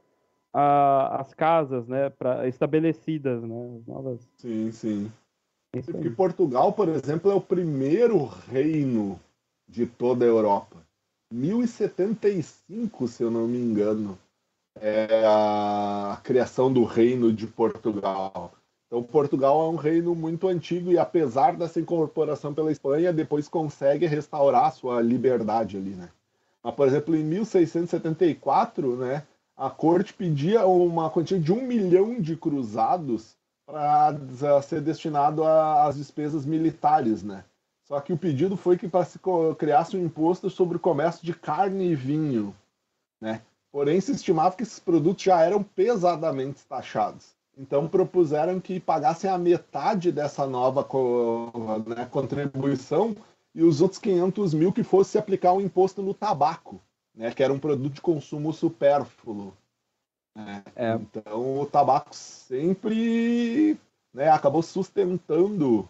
a, as casas, né? Pra, estabelecidas, né? novas... Sim, sim. Porque Portugal, por exemplo, é o primeiro reino de toda a Europa. 1075, se eu não me engano, é a criação do reino de Portugal. Então, Portugal é um reino muito antigo e, apesar dessa incorporação pela Espanha, depois consegue restaurar sua liberdade ali, né? Mas, por exemplo, em 1674, né, a corte pedia uma quantia de um milhão de cruzados para ser destinado às despesas militares, né? Só que o pedido foi que para se criasse um imposto sobre o comércio de carne e vinho, né? Porém, se estimava que esses produtos já eram pesadamente taxados. Então propuseram que pagassem a metade dessa nova né, contribuição e os outros 500 mil que fosse aplicar um imposto no tabaco, né, que era um produto de consumo supérfluo. Né? É. Então o tabaco sempre né, acabou sustentando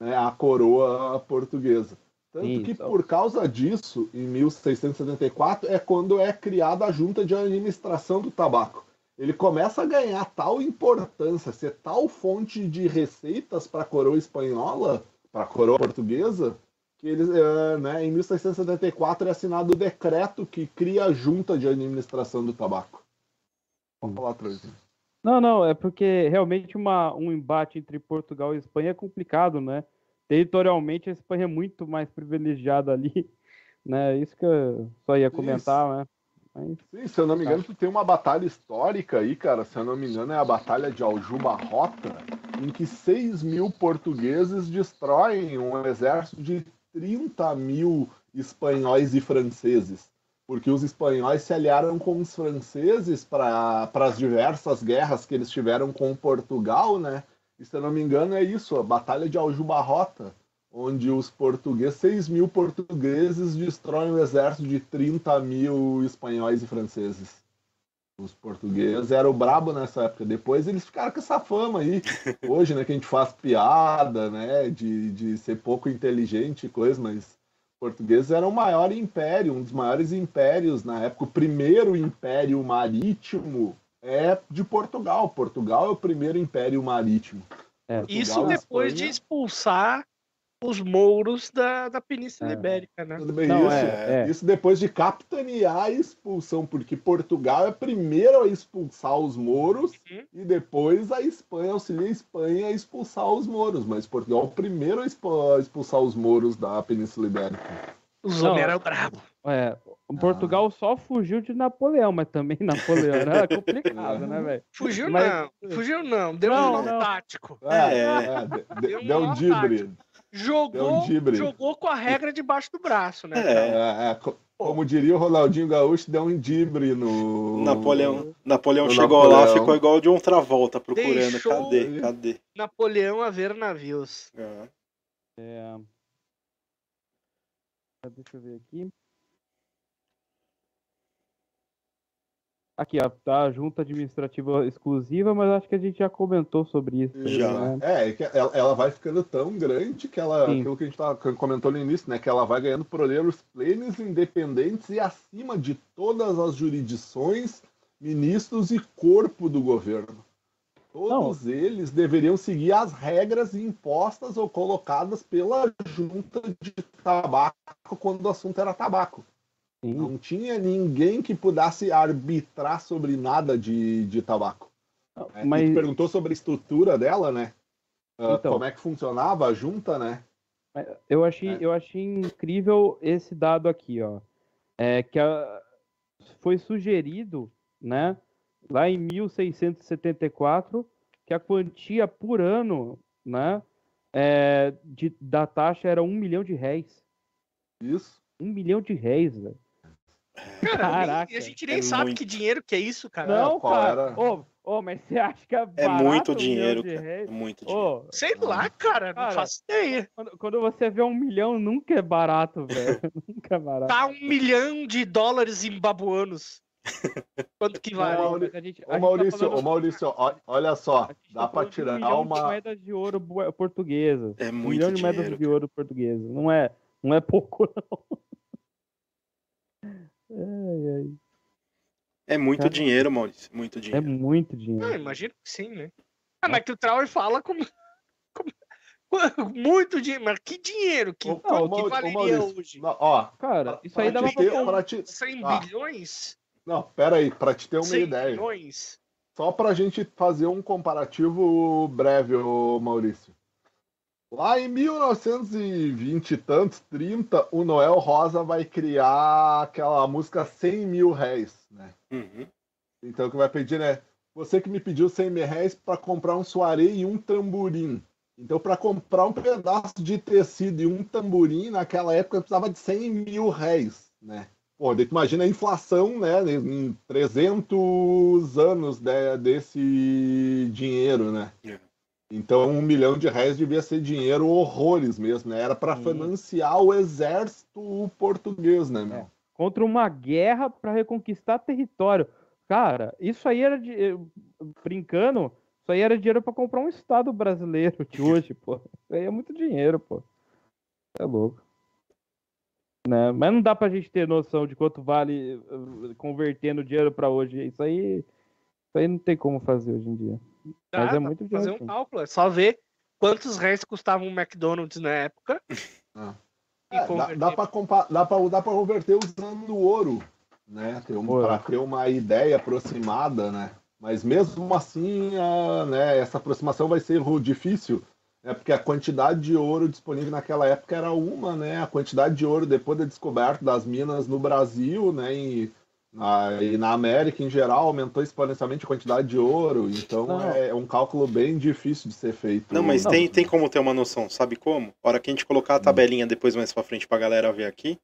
né, a coroa portuguesa. Tanto Isso. que por causa disso, em 1674, é quando é criada a junta de administração do tabaco ele começa a ganhar tal importância, ser tal fonte de receitas para a coroa espanhola, para a coroa portuguesa, que eles, é, né, em 1674 é assinado o decreto que cria a junta de administração do tabaco. Falar. Não, não, é porque realmente uma, um embate entre Portugal e Espanha é complicado, né? Territorialmente a Espanha é muito mais privilegiada ali, né? Isso que eu só ia comentar, Isso. né? Mas... Sim, se eu não me engano, tu tem uma batalha histórica aí, cara. Se eu não me engano, é a Batalha de Aljuba Rota, em que 6 mil portugueses destroem um exército de 30 mil espanhóis e franceses. Porque os espanhóis se aliaram com os franceses para as diversas guerras que eles tiveram com Portugal, né? E se eu não me engano, é isso, a Batalha de Aljuba Rota onde os portugueses, 6 mil portugueses destroem o exército de 30 mil espanhóis e franceses. Os portugueses eram brabo nessa época. Depois eles ficaram com essa fama aí. Hoje, né, que a gente faz piada, né, de, de ser pouco inteligente e coisa, mas portugueses eram o maior império, um dos maiores impérios na época. O primeiro império marítimo é de Portugal. Portugal é o primeiro império marítimo. É. Isso depois Espanha... de expulsar os mouros da, da Península é. Ibérica, né? Tudo bem, Não, isso, é, é. isso depois de capitanear a expulsão, porque Portugal é primeiro a expulsar os mouros uhum. e depois a Espanha auxilia a Espanha a expulsar os mouros, mas Portugal é o primeiro a expulsar os mouros da Península Ibérica. Os homens eram bravos. É, Portugal ah. só fugiu de Napoleão, mas também Napoleão era complicado, né, velho? Fugiu mas... não, fugiu não, deu não, um não. tático. É, é, é deu, deu um dibre jogou, jogou com a regra debaixo do braço, né? É, é, é como diria o Ronaldinho Gaúcho, deu um endibre no. Napoleão, Napoleão no chegou Napoleão. lá, ficou igual de um volta procurando. Deixou cadê? Cadê? Napoleão a ver navios. É. É... Deixa eu ver aqui. Aqui, ó, tá a junta administrativa exclusiva, mas acho que a gente já comentou sobre isso. Já. né? É, é que ela, ela vai ficando tão grande que ela, Sim. aquilo que a gente tava, comentou no início, né? Que ela vai ganhando poderes plenos, independentes e acima de todas as jurisdições, ministros e corpo do governo. Todos eles deveriam seguir as regras impostas ou colocadas pela junta de tabaco quando o assunto era tabaco. Sim. Não tinha ninguém que pudesse arbitrar sobre nada de, de tabaco. É, Mas- perguntou sobre a estrutura dela, né? Ah, Então. como é que funcionava a junta, né? Eu achei, É. eu achei incrível esse dado aqui, ó. É que a- foi sugerido, né, lá em 1674, que a quantia por ano, né, é, de, da taxa era um milhão de réis. Isso. Um milhão de réis, velho. Cara, Caraca. nem- a gente nem É sabe muito. que dinheiro que é isso, cara. Não, cara. Ô, ô, mas você acha que é É barato muito um milhão dinheiro, de cara. É muito dinheiro. Ô, Sei lá, cara, não Cara, faço ideia. quando, quando você vê um milhão, nunca é barato, velho. nunca é barato. Tá um milhão de dólares zimbabuanos. Quanto que vale? Não, Mas a gente- a Ô tá Maurício, falando- ô Maurício, ó, olha só, dá tá pra de um tirar milhão de uma. moedas de ouro portuguesas. É Um muito milhão de moedas dinheiro. de ouro portuguesas. Não é, não é pouco, não. Ai, ai. É muito Cara. dinheiro, Maurício. Muito É dinheiro. muito Ah, dinheiro. imagino que sim, né? Ah, mas que o Trauer fala como... como- Muito dinheiro, mas que dinheiro? Que, Ô, quanto ô, que ô, valeria Maurício, hoje? Não, ó, Cara, isso pra aí te dava ter- pra pra te- 100 ah. bilhões? Não, pera aí, pra te ter uma 100 ideia. bilhões? Só pra gente fazer um comparativo breve, ô Maurício. Lá em 1920 e tantos, 30, o Noel Rosa vai criar aquela música 100 mil réis, né? Uhum. Então que vai pedir, né? Você que me pediu 100 mil réis para comprar um soaré e um tamborim. Então, para comprar um pedaço de tecido e um tamborim, naquela época precisava de 100 mil réis, né? Pô, daí tu imagina a inflação, né? Em 300 anos de- desse dinheiro, né? É. Então, um milhão de réis devia ser dinheiro horrores mesmo, né? Era para financiar o exército português, né, meu? Contra uma guerra pra reconquistar território. Cara, isso aí era de. Brincando, isso aí era dinheiro pra comprar um estado brasileiro de hoje, pô. Isso aí é muito dinheiro, pô. É louco. Né? Mas não dá pra gente ter noção de quanto vale eh, convertendo dinheiro pra hoje. Isso aí. Isso aí não tem como fazer hoje em dia. Dá, Mas é muito fazer um cálculo, é só ver quantos reais custava um McDonald's na época. Ah. E É, dá, dá para compa- dá pra, dá pra converter usando ouro, né? Ter um, Ouro. Para ter uma ideia aproximada, né? Mas mesmo assim, a, né, essa aproximação vai ser difícil, né? Porque a quantidade de ouro disponível naquela época era uma, né? A quantidade de ouro depois da descoberta das minas no Brasil, né? E na, e na América em geral aumentou exponencialmente a quantidade de ouro. Então Não. é, um cálculo bem difícil de ser feito. Não, mas Não. Tem, tem como ter uma noção, sabe como? A hora que a gente colocar a tabelinha depois mais pra frente pra galera ver aqui,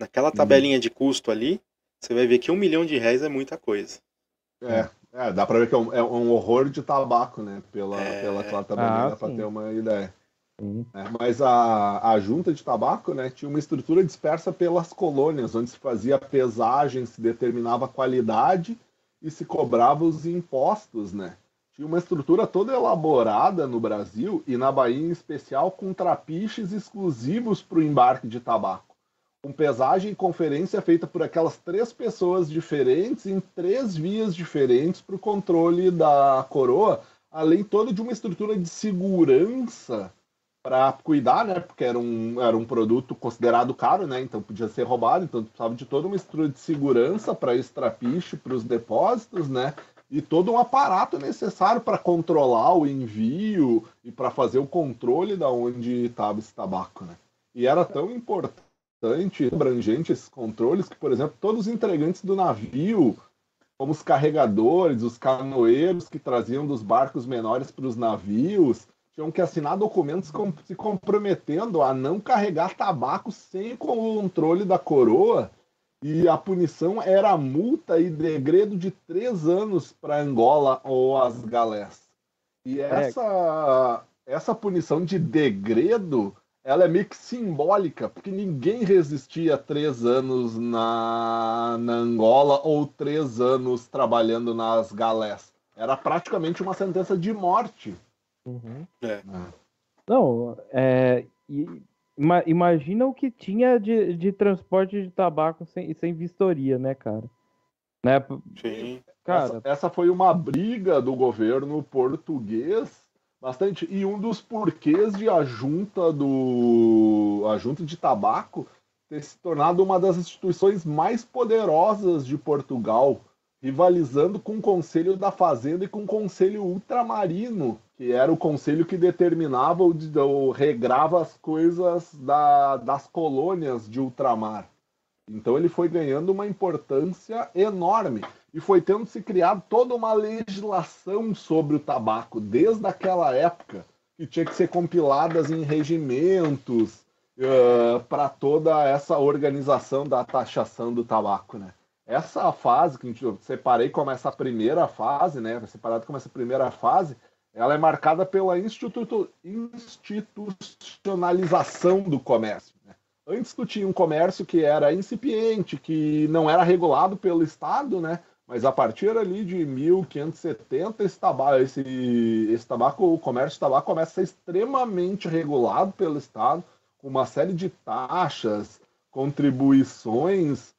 naquela tabelinha de custo ali, você vai ver que um milhão de reais é muita coisa. É, é, dá pra ver que é um, é um horror de tabaco, né? Pela, É. pela aquela tabelinha, Ah, dá pra ter uma ideia. Né? Mas a, a junta de tabaco, né, tinha uma estrutura dispersa pelas colônias, onde se fazia pesagem, se determinava a qualidade e se cobrava os impostos, né? Tinha uma estrutura toda elaborada no Brasil e na Bahia em especial com trapiches exclusivos para o embarque de tabaco. Com pesagem e conferência feita por aquelas três pessoas diferentes em três vias diferentes para o controle da coroa, além toda de uma estrutura de segurança para cuidar, né? Porque era um, era um produto considerado caro, né? Então podia ser roubado, então precisava de toda uma estrutura de segurança para esse trapiche, para os depósitos, né? E todo um aparato necessário para controlar o envio e para fazer o controle da onde estava esse tabaco, né? E era tão importante, abrangente esses controles que, por exemplo, todos os entregantes do navio, como os carregadores, os canoeiros que traziam dos barcos menores para os navios, tinham que assinar documentos com- se comprometendo a não carregar tabaco sem o controle da coroa. E a punição era multa e degredo de três anos para Angola ou as galés. E essa, essa punição de degredo ela é meio que simbólica, porque ninguém resistia três anos na, na Angola ou três anos trabalhando nas galés. Era praticamente uma sentença de morte. Uhum. É. Não, é, e- ima- imagina o que tinha de, de transporte de tabaco sem, sem vistoria, né, cara? Né? Sim. Cara, essa, essa foi uma briga do governo português bastante e um dos porquês de a junta do a junta de tabaco ter se tornado uma das instituições mais poderosas de Portugal, rivalizando com o Conselho da Fazenda e com o Conselho Ultramarino, que era o conselho que determinava ou, ou regrava as coisas da- das colônias de ultramar. Então ele foi ganhando uma importância enorme e foi tendo se criado toda uma legislação sobre o tabaco desde aquela época que tinha que ser compiladas em regimentos para toda essa organização da taxação do tabaco, né? Essa fase que a gente eu separei como essa primeira fase, né? Separado como essa primeira fase, ela é marcada pela instituto- institucionalização do comércio. Né? Antes tu tinha um comércio que era incipiente, que não era regulado pelo Estado, né? Mas a partir ali de 1570, esse tabaco, esse, esse tabaco, o comércio de tabaco começa a ser extremamente regulado pelo Estado, com uma série de taxas, contribuições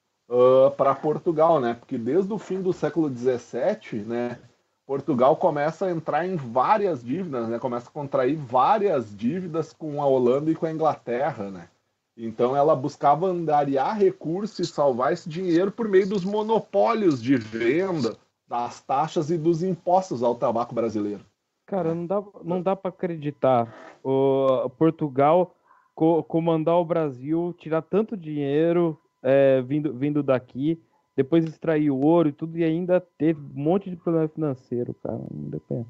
para Portugal, né? Porque desde o fim do século XVII, né? Portugal começa a entrar em várias dívidas, né? Começa a contrair várias dívidas com a Holanda e com a Inglaterra, né? Então ela buscava angariar recursos e salvar esse dinheiro por meio dos monopólios de venda, das taxas e dos impostos ao tabaco brasileiro. cara, não dá, não dá para acreditar. O Portugal co- comandar o Brasil, tirar tanto dinheiro é, vindo, vindo daqui, depois extrair o ouro e tudo, e ainda teve um monte de problema financeiro, cara. Não depende.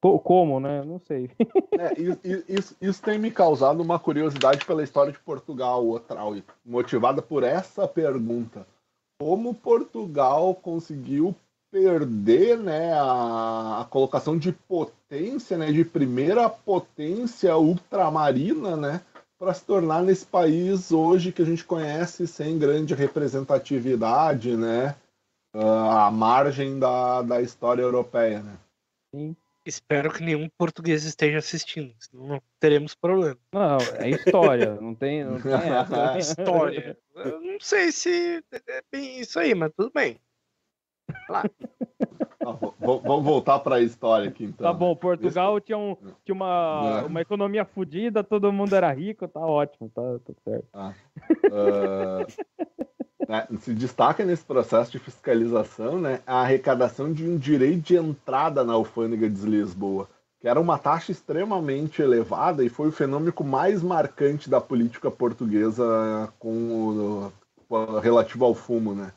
Co- Como, né? Não sei. É, isso, isso tem me causado uma curiosidade pela história de Portugal, Otrau, motivada por essa pergunta. Como Portugal conseguiu perder né, a, a colocação de potência, né, de primeira potência ultramarina, né, para se tornar nesse país hoje que a gente conhece sem grande representatividade, né, à margem da, da história europeia. Né? Sim. Espero que nenhum português esteja assistindo, senão não teremos problema. Não, é história, não tem, não tem essa. História. Eu não sei se é bem isso aí, mas tudo bem. Ah, v- vamos voltar para a história aqui então. Tá bom, Portugal tinha, um, tinha uma, É. uma economia fodida, todo mundo era rico, tá ótimo, tá, tá certo. Ah, né, se destaca nesse processo de fiscalização né, a arrecadação de um direito de entrada na alfândega de Lisboa, que era uma taxa extremamente elevada e foi o fenômeno mais marcante da política portuguesa com o, com- relativo ao fumo. Né?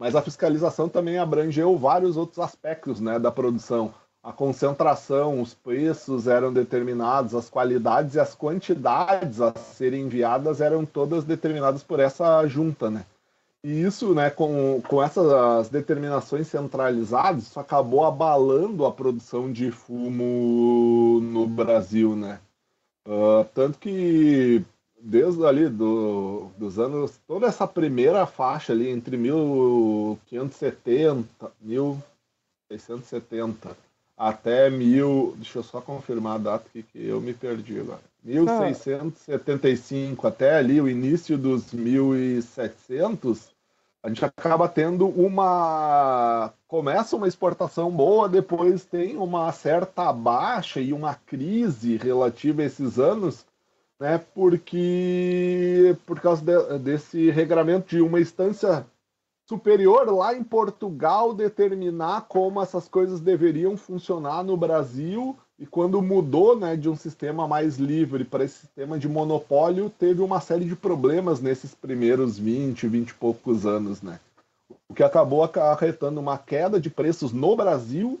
Mas a fiscalização também abrangeu vários outros aspectos né, da produção. A concentração, os preços eram determinados, as qualidades e as quantidades a serem enviadas eram todas determinadas por essa junta, né? E isso, né, com, com essas determinações centralizadas, isso acabou abalando a produção de fumo no Brasil, né? Ah, tanto que desde ali do, dos anos, toda essa primeira faixa ali entre 1570, 1670 até mil, deixa eu só confirmar a data aqui que eu me perdi agora. 1675 até ali o início dos 1700, a gente acaba tendo uma começa uma exportação boa, depois tem uma certa baixa e uma crise relativa a esses anos, né? Porque por causa de- desse regramento de uma instância superior lá em Portugal determinar como essas coisas deveriam funcionar no Brasil e quando mudou né, de um sistema mais livre para esse sistema de monopólio, teve uma série de problemas nesses primeiros 20, 20 e poucos anos, né? O que acabou acarretando uma queda de preços no Brasil,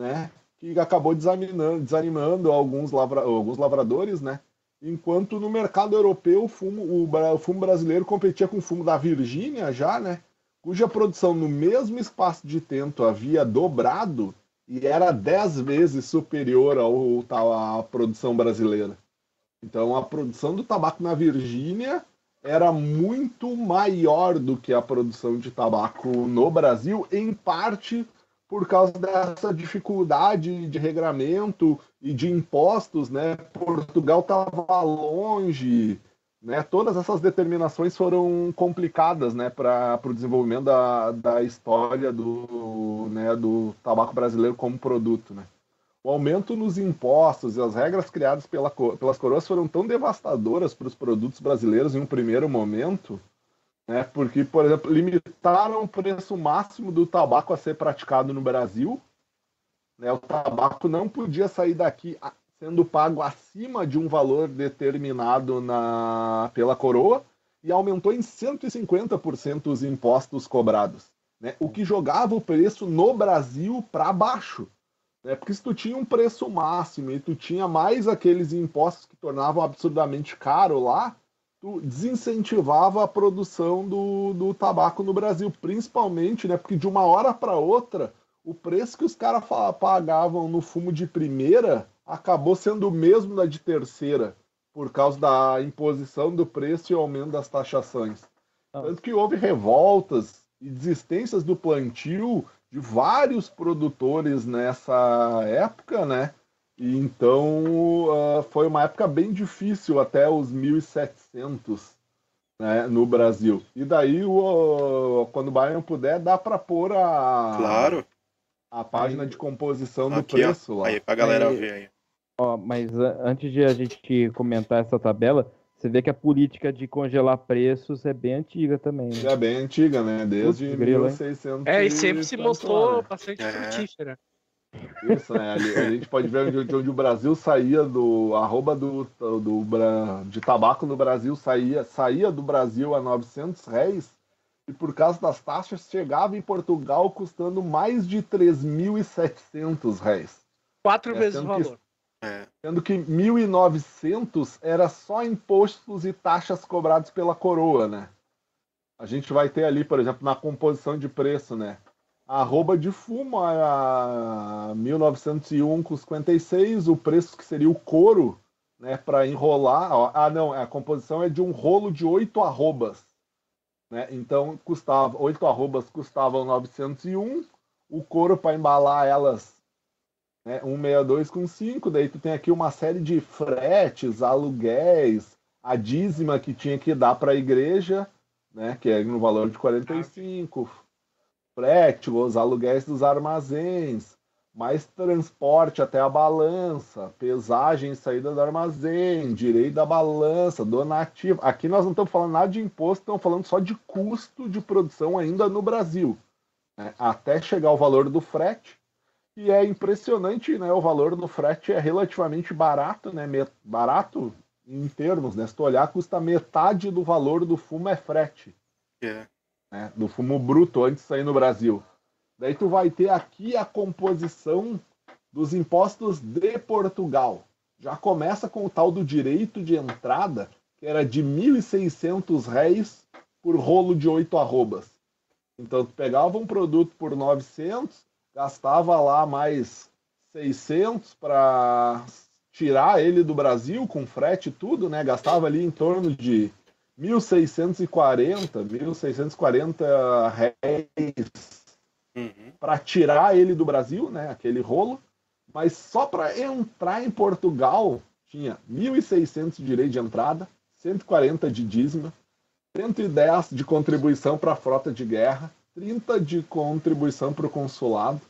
né? Que acabou desanimando, alguns, lavra, alguns lavradores, né? Enquanto no mercado europeu o fumo, o, o fumo brasileiro competia com o fumo da Virgínia já, né? Cuja produção no mesmo espaço de tempo havia dobrado e era dez vezes superior ao, à produção brasileira. Então a produção do tabaco na Virgínia era muito maior do que a produção de tabaco no Brasil, em parte por causa dessa dificuldade de regramento e de impostos, né? Portugal estava longe, né? Todas essas determinações foram complicadas, né, para o desenvolvimento da, da história do, né, do tabaco brasileiro como produto, né? O aumento nos impostos e as regras criadas pela, pelas coroas foram tão devastadoras para os produtos brasileiros em um primeiro momento, né, porque, por exemplo, limitaram o preço máximo do tabaco a ser praticado no Brasil. Né, o tabaco não podia sair daqui sendo pago acima de um valor determinado na, pela coroa e aumentou em 150% os impostos cobrados, né, o que jogava o preço no Brasil para baixo. Né? Porque se tu tinha um preço máximo e tu tinha mais aqueles impostos que tornavam absurdamente caro lá, desincentivava a produção do, do tabaco no Brasil, principalmente, né? Porque de uma hora para outra, o preço que os caras pagavam no fumo de primeira acabou sendo o mesmo da de terceira, por causa da imposição do preço e aumento das taxações. Tanto que houve revoltas e desistências do plantio de vários produtores nessa época, né? E então uh, foi uma época bem difícil até os 1700 né, no Brasil. E daí, o, quando o Bayern puder, dá para pôr a, claro. a página de composição do Aqui, preço ó, lá. Aí pra galera aí, ver aí. Ó, mas antes de a gente comentar essa tabela, você vê que a política de congelar preços é bem antiga também. Né? É bem antiga, né? Desde Putz, 1600. É, e sempre se mostrou bastante é. Isso, né? A gente pode ver onde, onde, o Brasil saía do arroba do, do, do, de tabaco no Brasil saía, saía do Brasil a 900 réis e por causa das taxas chegava em Portugal custando mais de 3.700 réis. Quatro é, vezes o valor. É. Sendo que 1.900 era só impostos e taxas cobrados pela coroa, né? A gente vai ter ali, por exemplo, na composição de preço, né? Arroba de fumo a 1901 com 56, o preço que seria o couro, né, para enrolar. Ah, não, a composição é de um rolo de oito arrobas, né? Então custava oito arrobas custavam 901, o couro para embalar elas né, 162 com 5, daí tu tem aqui uma série de fretes, aluguéis, a dízima que tinha que dar para a igreja, né, que é no valor de 45, frete, os aluguéis dos armazéns, mais transporte até a balança, pesagem e saída do armazém, direito da balança, donativo. Aqui nós não estamos falando nada de imposto, estamos falando só de custo de produção ainda no Brasil. Né? Até chegar ao valor do frete, e é impressionante, né? O valor do frete é relativamente barato, né? Barato em termos, né? Se tu olhar, custa metade do valor do fumo é frete. É. Né? Do fumo bruto antes de sair no Brasil. Daí tu vai ter aqui a composição dos impostos de Portugal. Já começa com o tal do direito de entrada, que era de 1.600 réis por rolo de oito arrobas. Então tu pegava um produto por 900, gastava lá mais 600 para tirar ele do Brasil com frete e tudo, né? Gastava ali em torno de 1.640, 1.640 réis uhum. para tirar ele do Brasil, né? Aquele rolo. Mas só para entrar em Portugal tinha 1.600 de direito de entrada, 140 de dízima, 110 de contribuição para a frota de guerra, 30 de contribuição para o consulado,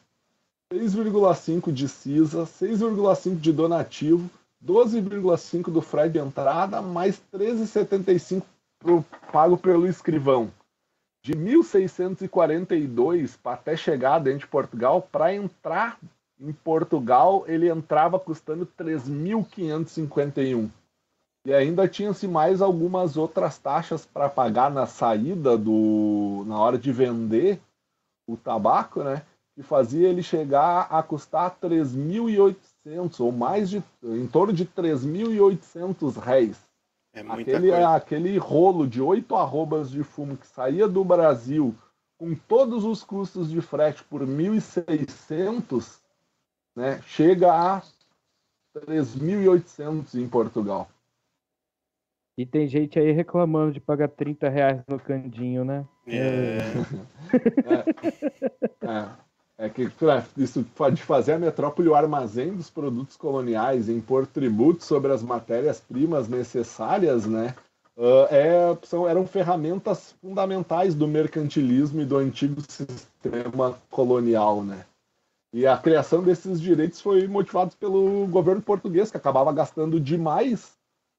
6,5 de CISA, 6,5 de donativo, 12,5 do frete de entrada, mais 13,75 pago pelo escrivão. De 1642 até chegar dentro de Portugal, para entrar em Portugal, ele entrava custando 3.551. E ainda tinha-se mais algumas outras taxas para pagar na saída do na hora de vender o tabaco, né? Que fazia ele chegar a custar 3.800 ou mais de em torno de 3.800 réis. É muita aquele, coisa. aquele rolo de oito arrobas de fumo que saía do Brasil com todos os custos de frete por 1.600, né, chega a 3.800 em Portugal. E tem gente aí reclamando de pagar 30 reais no candinho, né? É. É, é que pra- isso de fazer a metrópole o armazém dos produtos coloniais, impor tributos sobre as matérias-primas necessárias, né? ah, é- são, eram ferramentas fundamentais do mercantilismo e do antigo sistema colonial, né? E a criação desses direitos foi motivada pelo governo português, que acabava gastando demais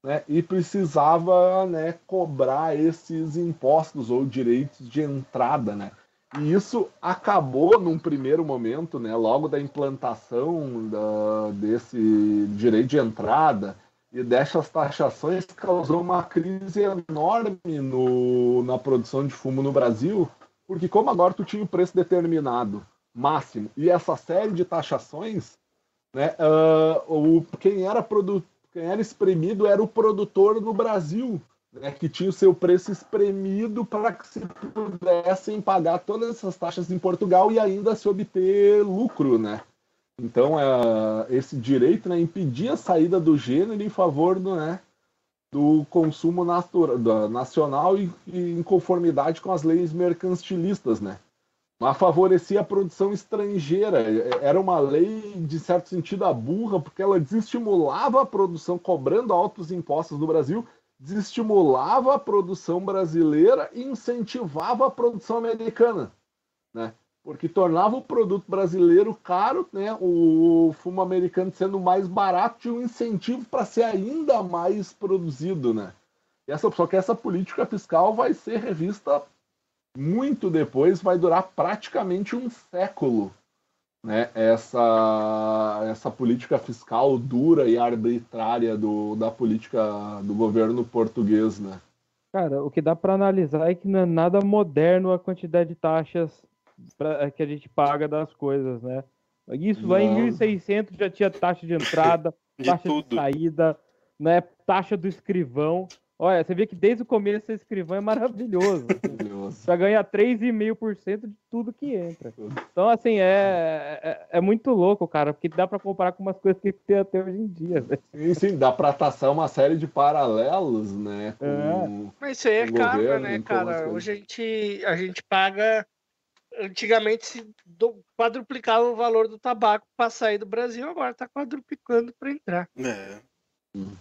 né, e precisava né, cobrar esses impostos ou direitos de entrada. Né? E isso acabou num primeiro momento, né, logo da implantação da- desse direito de entrada e dessas taxações, causou uma crise enorme no, na produção de fumo no Brasil, porque como agora tu tinha o preço determinado máximo e essa série de taxações, né, ah, o, quem era produ, quem era espremido era o produtor no Brasil, né, que tinha o seu preço espremido para que se pudessem pagar todas essas taxas em Portugal e ainda se obter lucro, né? Então, ah, esse direito né, impedia a saída do gênero em favor do, né, do consumo natura- da- nacional e, e em conformidade com as leis mercantilistas, né? Mas favorecia a produção estrangeira. Era uma lei, de certo sentido, a burra, porque ela desestimulava a produção, cobrando altos impostos do Brasil, desestimulava a produção brasileira e incentivava a produção americana, né? Porque tornava o produto brasileiro caro, né? O fumo americano sendo mais barato tinha um incentivo para ser ainda mais produzido, né? E essa, só que essa política fiscal vai ser revista muito depois, vai durar praticamente um século, né? Essa, essa política fiscal dura e arbitrária do, da política do governo português, né? Cara, o que dá pra analisar é que não é nada moderno a quantidade de taxas pra- que a gente paga das coisas, né? Isso lá em Não. 1600 já tinha taxa de entrada, De taxa de tudo. saída, né? Taxa do escrivão. Olha, você vê que desde o começo esse escrivão é maravilhoso. Maravilhoso. Pra ganhar 3,5% de tudo que entra. Então, assim, é, é, é muito louco, cara, porque dá pra comparar com umas coisas que tem até hoje em dia. né? Sim, sim, dá para traçar uma série de paralelos, né? Com... É. Mas isso aí é o karma, governo, né, cara? Hoje a gente, a gente paga. Antigamente se do- quadruplicava o valor do tabaco para sair do Brasil, agora tá quadruplicando para entrar. É. Hum.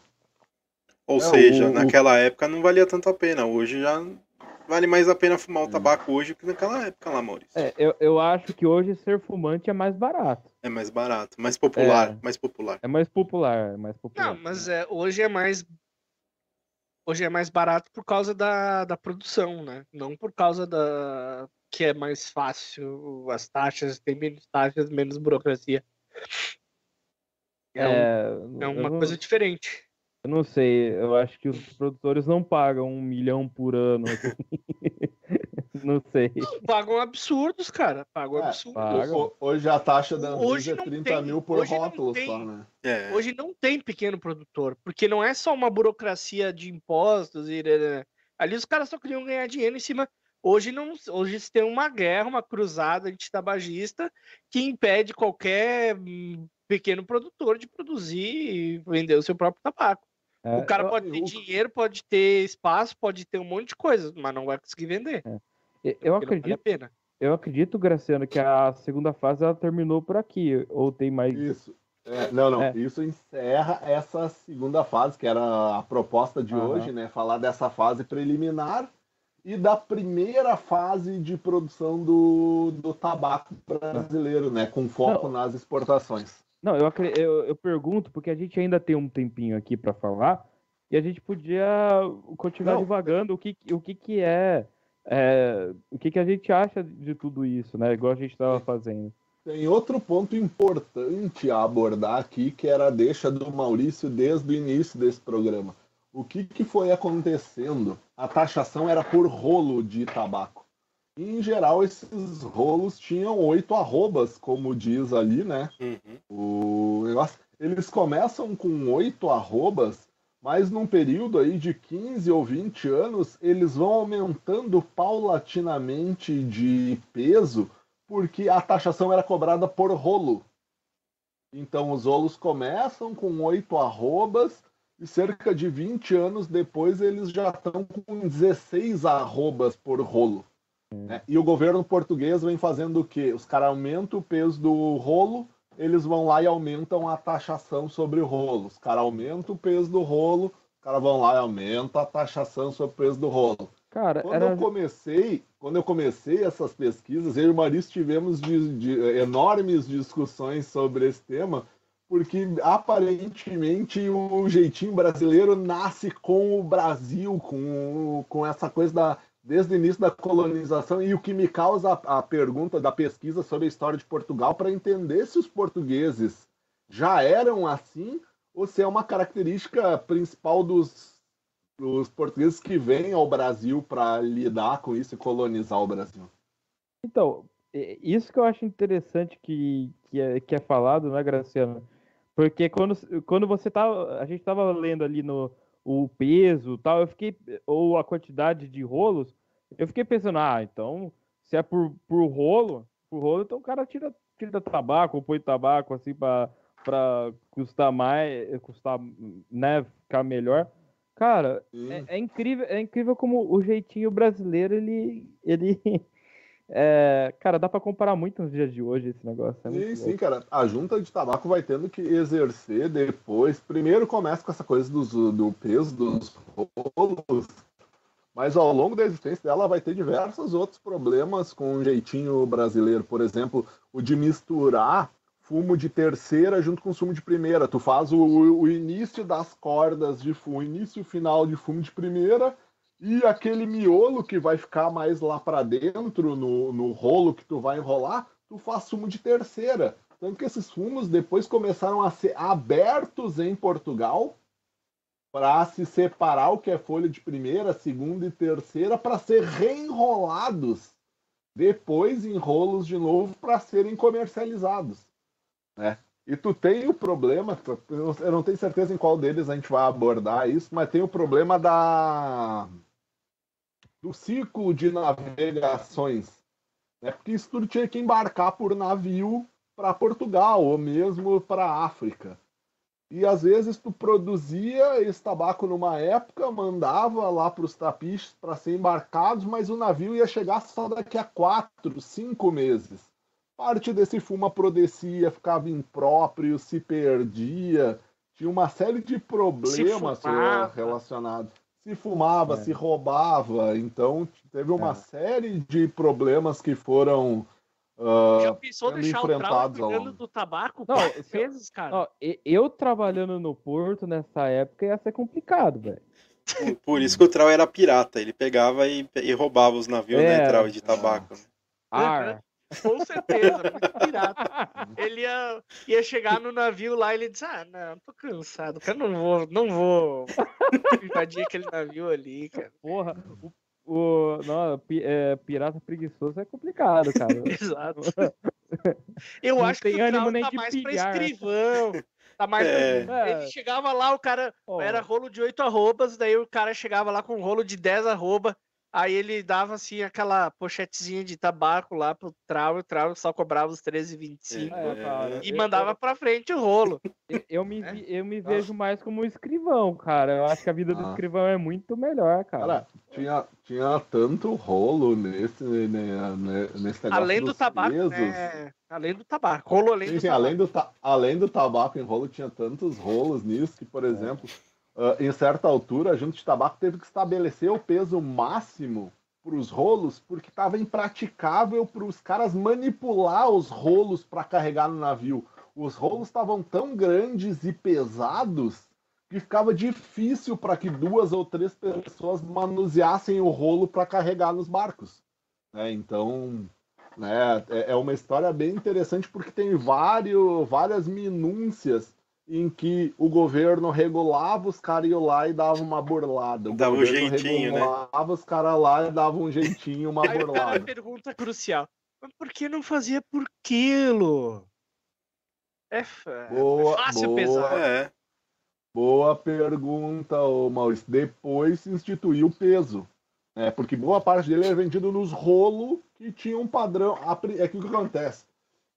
Ou É, seja, o- o- naquela época não valia tanto a pena. Hoje já vale mais a pena fumar o Hum. tabaco hoje que naquela época lá, Maurício. É, É, eu, eu acho que hoje ser fumante é mais barato. mais barato, mais popular, É. mais popular. É mais popular, é mais popular. Não, mas é, hoje é mais. Hoje é mais barato por causa da, da produção, né? Não por causa da. que é mais fácil, as taxas, tem menos taxas, menos burocracia. É, um- É, é eu uma não- coisa diferente. Eu não sei, eu acho que os produtores não pagam um milhão por ano. assim. não sei. Pagam absurdos, cara. Pagam É, absurdos. paga. Ho- Hoje a taxa da Anvisa é não 30 tem, mil por não rótulo só, né? É. Hoje não tem pequeno produtor, porque não é só uma burocracia de impostos e né, ali os caras só queriam ganhar dinheiro em cima. Hoje não, hoje se tem uma guerra, uma cruzada antitabagista que impede qualquer hum, pequeno produtor de produzir e vender o seu próprio tabaco. É, o cara eu- pode ter eu- dinheiro, pode ter espaço, pode ter um monte de coisa, mas não vai conseguir vender. eu, porque não vale acredito, a pena. eu acredito, Graciano, que a segunda fase ela terminou por aqui. Ou tem mais. Isso. É, não, não. É. Isso encerra essa segunda fase, que era a proposta de Aham. hoje, né? Falar dessa fase preliminar e da primeira fase de produção do, do tabaco brasileiro, né? Com foco nas exportações. Não, eu, eu, eu pergunto porque a gente ainda tem um tempinho aqui para falar e a gente podia continuar Não. divagando o que, o que, que é, é, o que, que a gente acha de tudo isso, né? Igual a gente estava fazendo. Tem outro ponto importante a abordar aqui, que era a deixa do Maurício desde o início desse programa. O que, que foi acontecendo? A taxação era por rolo de tabaco. E, em geral, esses rolos tinham oito arrobas, como diz ali, né? Uhum. O negócio, eles começam com oito arrobas, mas num período aí de 15 ou 20 anos, eles vão aumentando paulatinamente de peso, porque a taxação era cobrada por rolo. Então os rolos começam com oito arrobas e cerca de 20 anos depois eles já estão com 16 arrobas por rolo. Né? E o governo português vem fazendo o quê? Os caras aumentam o peso do rolo, eles vão lá e aumentam a taxação sobre o rolo. Os caras aumentam o peso do rolo, os caras vão lá e aumentam a taxação sobre o peso do rolo. Cara, Quando era... eu comecei, quando eu comecei essas pesquisas, eu e o Maurício tivemos de- de- enormes discussões sobre esse tema, porque aparentemente o jeitinho brasileiro nasce com o Brasil, com, com essa coisa da desde o início da colonização e o que me causa a, a pergunta da pesquisa sobre a história de Portugal para entender se os portugueses já eram assim ou se é uma característica principal dos os portugueses que vêm ao Brasil para lidar com isso e colonizar o Brasil. Então, é- isso que eu acho interessante que, que, é, que é falado, né, Graciano? Porque quando, quando você tá. A gente tava lendo ali no o peso tal, eu fiquei. Ou a quantidade de rolos, eu fiquei pensando, ah, então, se é por, por rolo, por rolo, então o cara tira, tira tabaco, põe tabaco assim pra, pra custar mais, custar, né, ficar melhor. Cara, é, é incrível, é incrível como o jeitinho brasileiro, ele. ele é, cara, dá pra comparar muito nos dias de hoje esse negócio. É Sim, sim, cara. A junta de tabaco vai tendo que exercer depois. Primeiro começa com essa coisa dos, do peso dos rolos, mas ao longo da existência dela vai ter diversos outros problemas com o jeitinho brasileiro. Por exemplo, o de misturar fumo de terceira junto com fumo de primeira. Tu faz o, o início das cordas de fumo, o início e o final de fumo de primeira e aquele miolo que vai ficar mais lá para dentro no, no rolo que tu vai enrolar, tu faz fumo de terceira. Tanto que esses fumos depois começaram a ser abertos em Portugal para se separar o que é folha de primeira, segunda e terceira para ser reenrolados depois em rolos de novo para serem comercializados, né? E tu tem o problema, eu não tenho certeza em qual deles a gente vai abordar isso, mas tem o problema da do ciclo de navegações, né? Porque isso tudo tinha que embarcar por navio para Portugal ou mesmo para África. E às vezes tu produzia esse tabaco numa época, mandava lá para os trapiches para ser embarcados, mas o navio ia chegar só daqui a quatro, cinco meses. Parte desse fumo apodrecia, ficava impróprio, se perdia, tinha uma série de problemas fumava. relacionados. Se fumava, É. se roubava, então teve uma É. série de problemas que foram ah, Já pensou deixar o Trau enfrentados ao cuidando longo. do tabaco Não, quatro vezes, cara? Ó, eu trabalhando no Porto nessa época ia ser complicado, velho. Por, por isso que o Trau era pirata. Ele pegava e, e roubava os navios, né, É. Trau, de tabaco. Ar. Com certeza, muito pirata. Ele ia, ia chegar no navio lá e ele disse: Ah, não, tô cansado, cara, não vou, não vou invadir aquele navio ali, cara. Porra, o, o não, pi- é, pirata preguiçoso é complicado, cara. Exato. Eu Não acho que o ânimo nem tá mais pra pilhar. escrivão. Tá mais É. pra... Ele chegava lá, o cara Ó, era rolo de oito arrobas, daí o cara chegava lá com um rolo de 10 arroba, aí ele dava assim aquela pochetezinha de tabaco lá pro Trau, e o Trau só cobrava os 13,25 É, cara. e eu- mandava pra frente o rolo. Eu, eu me, É. eu me vejo mais como um escrivão, cara. Eu acho que a vida do Ah. escrivão é muito melhor, cara. Tinha, tinha tanto rolo nesse, né, né, nesse negócio Além do dos tabaco, pesos. né? Além do tabaco. Rolo além Sim, do tabaco. além, do ta- além do tabaco em rolo, tinha tantos rolos nisso que, por exemplo, ah, em certa altura, a junta de tabaco teve que estabelecer o peso máximo para os rolos, porque estava impraticável para os caras manipular os rolos para carregar no navio. Os rolos estavam tão grandes e pesados que ficava difícil para que duas ou três pessoas manuseassem o rolo para carregar nos barcos. né? Então, né, é é uma história bem interessante porque tem vários, várias minúcias em que o governo regulava os caras iam lá e dava uma burlada. O Dava um governo jeitinho, né? regulava os caras lá e dava um jeitinho, uma Aí burlada. pergunta crucial. Mas por que não fazia por quilo? É, f- é Boa, fácil boa. pesar. É. Boa pergunta, ô Maurício. Depois se instituiu o peso. né? porque boa parte dele era vendido nos rolos que tinha um padrão. É que o que acontece?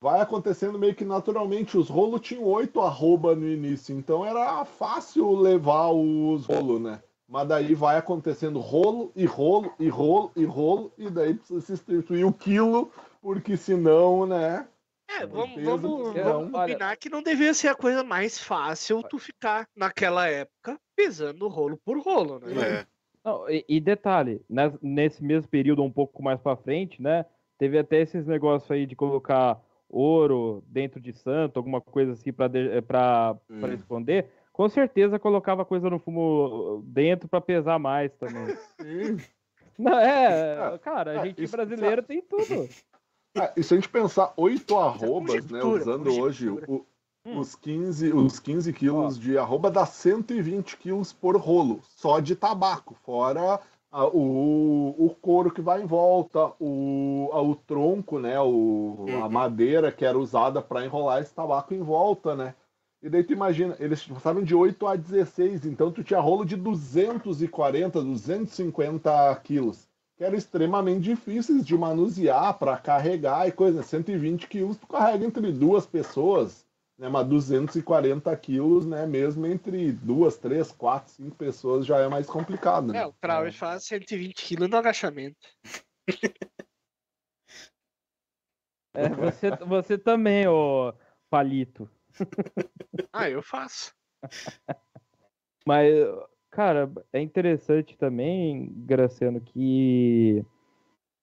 Vai acontecendo meio que naturalmente. Os rolos tinham oito arroba no início, então era fácil levar os rolos, né? Mas daí vai acontecendo rolo e rolo e rolo e rolo, e daí precisa se instituir o quilo, porque senão, né? É, vamos, peso vamos, vamos combinar que não devia ser a coisa mais fácil tu ficar naquela época pesando rolo por rolo, né? É. Não, e, e detalhe, nes- nesse mesmo período, um pouco mais pra frente, né? Teve até esses negócios aí de colocar ouro dentro de santo, alguma coisa assim de- eh, Hum. esconder. Com certeza colocava coisa no fumo dentro pra pesar mais também. Sim. Não, é, É, cara, a é, gente isso- brasileiro tem tudo. Ah, e se a gente pensar oito arrobas, né? conjectura, Usando hoje o- Hum. os, 15, os 15 quilos de arroba dá 120 quilos por rolo, só de tabaco, fora a- o, o couro que vai em volta, o, a- o tronco, né? O, a Uhum. madeira que era usada para enrolar esse tabaco em volta, né? E daí tu imagina, eles passaram de 8 a 16, então tu tinha rolo de 240, 250 quilos que eram extremamente difíceis de manusear para carregar e coisa. 120 quilos tu carrega entre duas pessoas, né? Mas 240 quilos, né? Mesmo entre duas, três, quatro, cinco pessoas já é mais complicado. Né? É, o Trauer faz 120 quilos no agachamento. É, você, você também, ô Palito. Ah, eu faço. Mas, cara, é interessante também, Graciano, que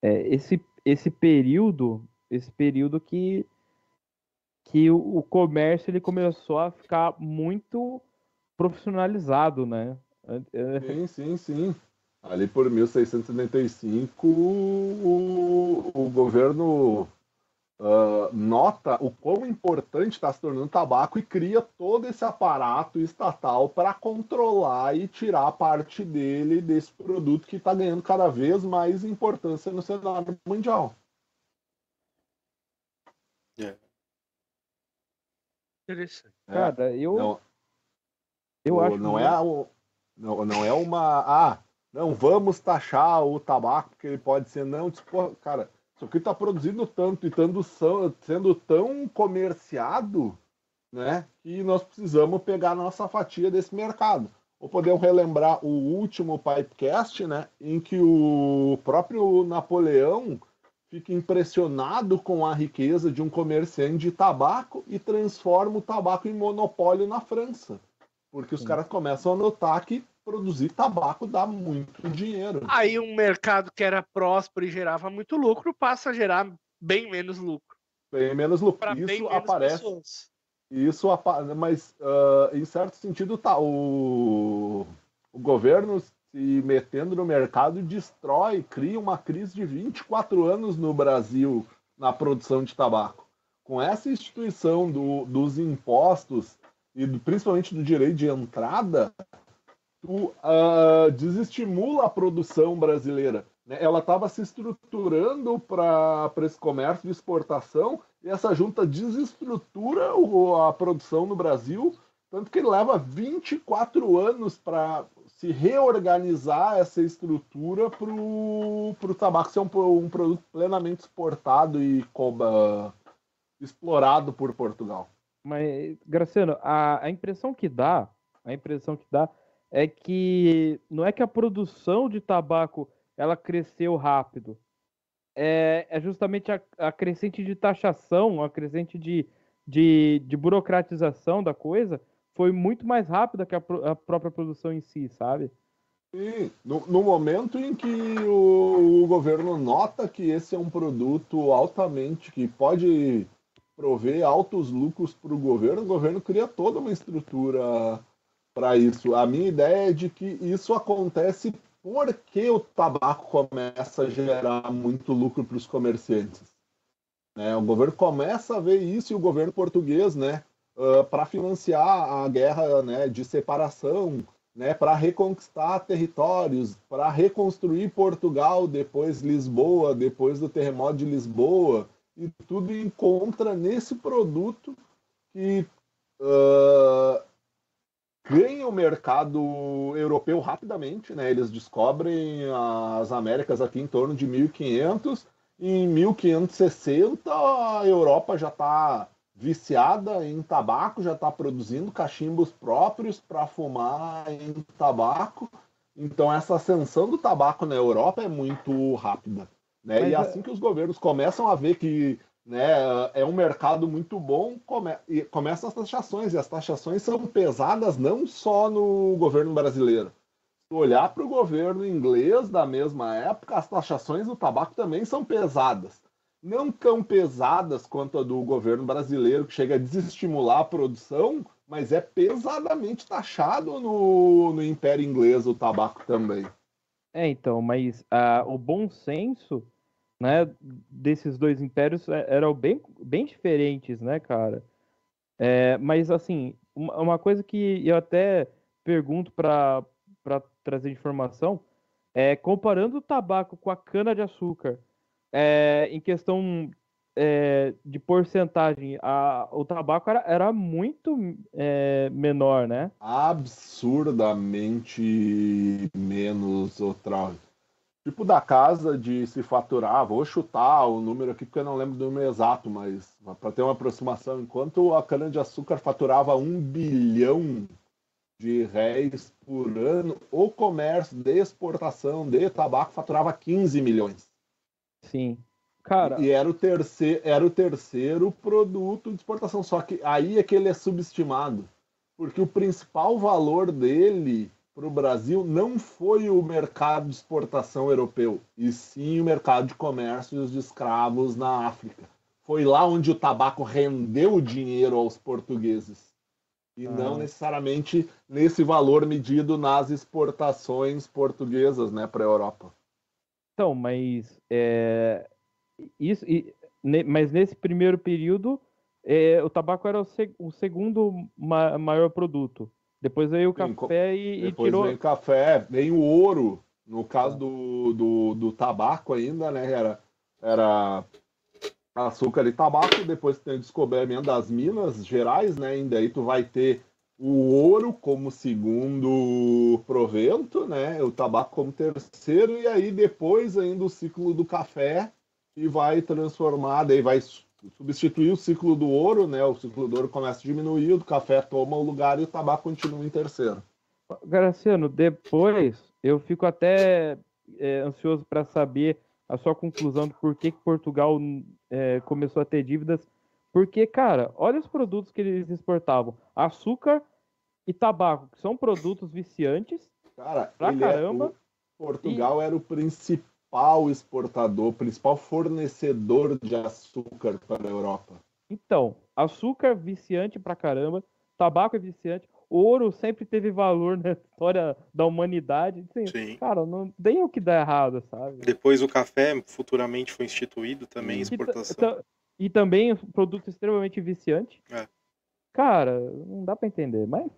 é, esse, esse período, esse período que, que o, o comércio ele começou a ficar muito profissionalizado, né? É, Sim, sim, sim. Ali por 1675, o, o governo ah, nota o quão importante está se tornando o tabaco e cria todo esse aparato estatal para controlar e tirar parte dele desse produto que está ganhando cada vez mais importância no cenário mundial. Interessante. É, Cara, eu, não, eu o- acho não muito- é o- não, não é uma ah não vamos taxar o tabaco porque ele pode ser não pô, cara isso aqui está produzindo tanto e tando são- sendo tão comerciado né que nós precisamos pegar a nossa fatia desse mercado. Ou podemos relembrar o último Pipecast né em que o próprio Napoleão fica impressionado com a riqueza de um comerciante de tabaco e transforma o tabaco em monopólio na França porque os Sim. caras começam a notar que produzir tabaco dá muito dinheiro. Aí um mercado que era próspero e gerava muito lucro passa a gerar bem menos lucro. Bem menos lucro. Bem Isso menos aparece. pessoas. Isso mas ah, em certo sentido tá o, o governo se metendo no mercado destrói, cria uma crise de 24 anos no Brasil na produção de tabaco. Com essa instituição do- dos impostos e do- principalmente do direito de entrada, tu ah, desestimula a produção brasileira. né? Ela estava se estruturando para esse comércio de exportação e essa junta desestrutura a produção no Brasil, tanto que leva 24 anos para se reorganizar essa estrutura para o tabaco ser um, um produto plenamente exportado e coba- explorado por Portugal. Mas, Graciano, a, a impressão que dá, a impressão que dá é que não é que a produção de tabaco ela cresceu rápido. É, é justamente a, a crescente de taxação, a crescente de, de, de burocratização da coisa foi muito mais rápida que a, pro- a própria produção em si, sabe? Sim, no, no momento em que o, o governo nota que esse é um produto altamente que pode prover altos lucros para o governo, o governo cria toda uma estrutura para isso. A minha ideia é de que isso acontece porque o tabaco começa a gerar muito lucro para os comerciantes. Né? O governo começa a ver isso e o governo português, né, para financiar a guerra né, de separação, né, para reconquistar territórios, para reconstruir Portugal depois Lisboa, depois do terremoto de Lisboa, e tudo encontra nesse produto que ah, ganha o mercado europeu rapidamente, né? Eles descobrem as Américas aqui em torno de 1500 em 1560 a Europa já está viciada em tabaco, já está produzindo cachimbos próprios para fumar em tabaco. Então essa ascensão do tabaco na Europa é muito rápida. Né? Mas e é- assim que os governos começam a ver que né, é um mercado muito bom, come, e começam as taxações. E as taxações são pesadas não só no governo brasileiro. Se olhar para o governo inglês da mesma época, as taxações do tabaco também são pesadas. Não tão pesadas quanto a do governo brasileiro, que chega a desestimular a produção, mas é pesadamente taxado no, no Império Inglês o tabaco também. É, então, mas ah, o bom senso, né, desses dois impérios é- eram bem, bem diferentes, né, cara? É, mas, assim, uma coisa que eu até pergunto para trazer informação é comparando o tabaco com a cana-de-açúcar, é, em questão é, de porcentagem, a, o tabaco era, era muito é, menor, né? absurdamente menos outra. Tipo da casa de se faturar, vou chutar o número aqui porque eu não lembro do número exato, mas para ter uma aproximação, enquanto a cana-de-açúcar faturava um bilhão de réis por ano, o comércio de exportação de tabaco faturava 15 milhões. Sim. Cara, E era o, terceiro, era o terceiro produto de exportação. Só que aí é que ele é subestimado. Porque o principal valor dele para o Brasil não foi o mercado de exportação europeu, e sim o mercado de comércio de escravos na África. Foi lá onde o tabaco rendeu dinheiro aos portugueses. E Ah. não necessariamente nesse valor medido nas exportações portuguesas né, para a Europa. Então, mas é, isso, e- ne- mas nesse primeiro período é, o tabaco era o, se- o segundo ma- maior produto. Depois veio o Sim, café e, e Depois tirou. vem o café, vem o ouro. No caso do, do, do tabaco ainda, né? Era, era açúcar e tabaco. Depois tem o descobrimento das Minas Gerais, né? E daí tu vai ter o ouro como segundo provento, né? O tabaco como terceiro. E aí depois ainda o ciclo do café e vai transformar, daí vai su- substituir o ciclo do ouro, né? O ciclo do ouro começa a diminuir, o café toma o lugar e o tabaco continua em terceiro. Graciano, depois eu fico até é, ansioso para saber a sua conclusão do porquê que Portugal é, começou a ter dívidas. Porque, cara, olha os produtos que eles exportavam: açúcar e tabaco, que são produtos viciantes. Cara, Pra é- caramba. o Portugal era o principal exportador, principal fornecedor de açúcar para a Europa. Então, açúcar viciante pra caramba, tabaco é viciante, ouro sempre teve valor na história da humanidade. Assim, Sim. cara, não tem o que dar errado, sabe? Depois o café futuramente foi instituído também, E ta- exportação. E também um produto extremamente viciante. É. Cara, não dá pra entender, mas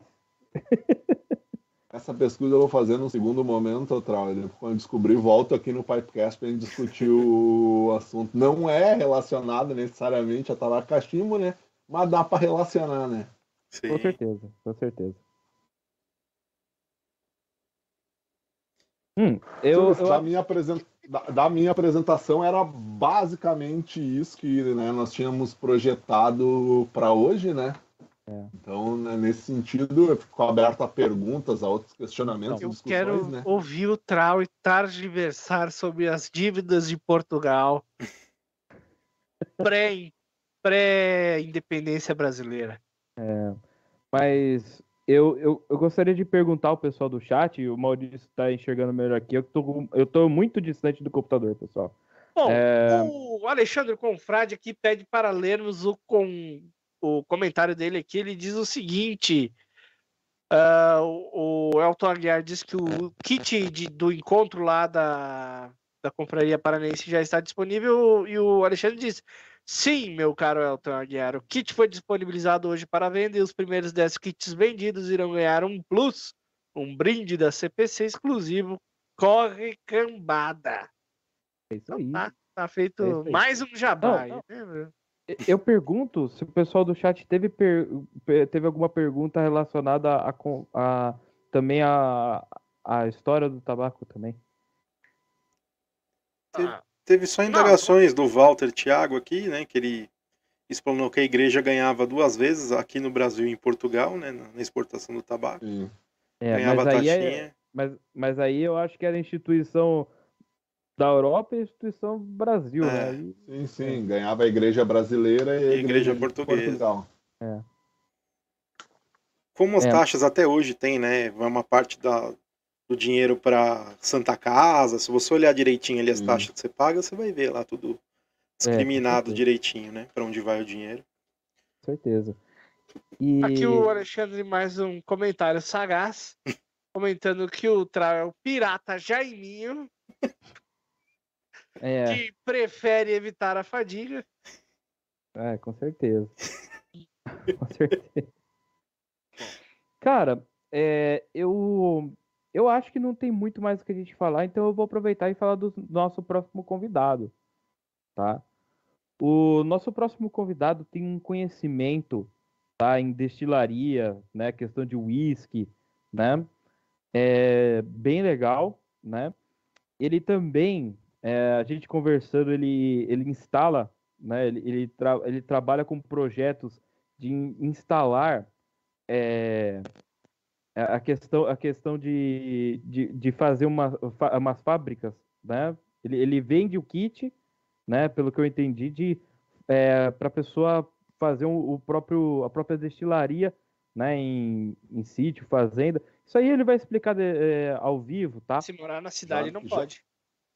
Essa pesquisa eu vou fazer no segundo momento, Trauler. Quando eu descobrir, volto aqui no Pipecast para a gente discutir o assunto. Não é relacionado necessariamente a tabaco cachimbo, né? Mas dá para relacionar, né? Sim. com certeza, com certeza. Hum, eu, eu da, minha apresen- da- da minha apresentação era basicamente isso que né, nós tínhamos projetado para hoje, né? É. Então, né, nesse sentido, eu fico aberto a perguntas, a outros questionamentos, Eu quero né? ouvir o Trau e targiversar sobre as dívidas de Portugal pré- pré-independência brasileira. Mas eu, eu, eu gostaria de perguntar ao pessoal do chat, o Maurício está enxergando melhor aqui. Eu tô, eu tô muito distante do computador, pessoal. Bom, É. o Alexandre Confrade aqui pede para lermos o, com, o comentário dele aqui. Ele diz o seguinte: ah, o, o Elton Aguiar diz que o kit de- do encontro lá da, da Confraria Paranaense já está disponível. E o Alexandre diz: Sim, meu caro Elton Aguiar, o kit foi disponibilizado hoje para venda e os primeiros 10 kits vendidos irão ganhar um plus, um brinde da CPC exclusivo. Corre cambada. É isso aí. Tá, tá É feito aí. mais um jabá. Não, aí, né? Eu pergunto se o pessoal do chat teve, per- pe- teve alguma pergunta relacionada a, com- a- também a, a história do tabaco também. Ah, Teve só indagações do Walter Thiago aqui, né? Que ele explanou que a igreja ganhava duas vezes aqui no Brasil e em Portugal, né? Na exportação do tabaco. Sim. É, ganhava mas, aí é- taxinha. mas, mas aí eu acho que era instituição da Europa e instituição Brasil, É. né? Aí- Sim, sim. Ganhava a igreja brasileira e a igreja igreja, portuguesa. Portugal. Como as É. taxas até hoje tem, né? Vai uma parte da, do dinheiro para Santa Casa. Se você olhar direitinho ali as Sim. taxas que você paga, você vai ver lá tudo discriminado certeza. direitinho, né? Para onde vai o dinheiro. Com certeza. E... Aqui o Alexandre mais um comentário sagaz, comentando que o Trau é o pirata Jaiminho, É, que prefere evitar a fadiga. é, com certeza. com certeza. Cara, é, eu, eu acho que não tem muito mais o que a gente falar, então eu vou aproveitar e falar do nosso próximo convidado, tá? O nosso próximo convidado tem um conhecimento, tá, em destilaria, né, questão de whisky, né? É bem legal, né? Ele também, é, a gente conversando, ele, ele instala, né? Ele, ele, tra- ele trabalha com projetos de in- instalar é, a a questão, a questão de, de, de fazer uma, fa- umas fábricas, né? Ele, ele vende o kit, né? Pelo que eu entendi, de para a pessoa fazer um- o próprio, a própria destilaria, né? Em, em sítio, fazenda. Isso aí ele vai explicar de- é, ao vivo, tá? Se morar na cidade Já- não já- pode.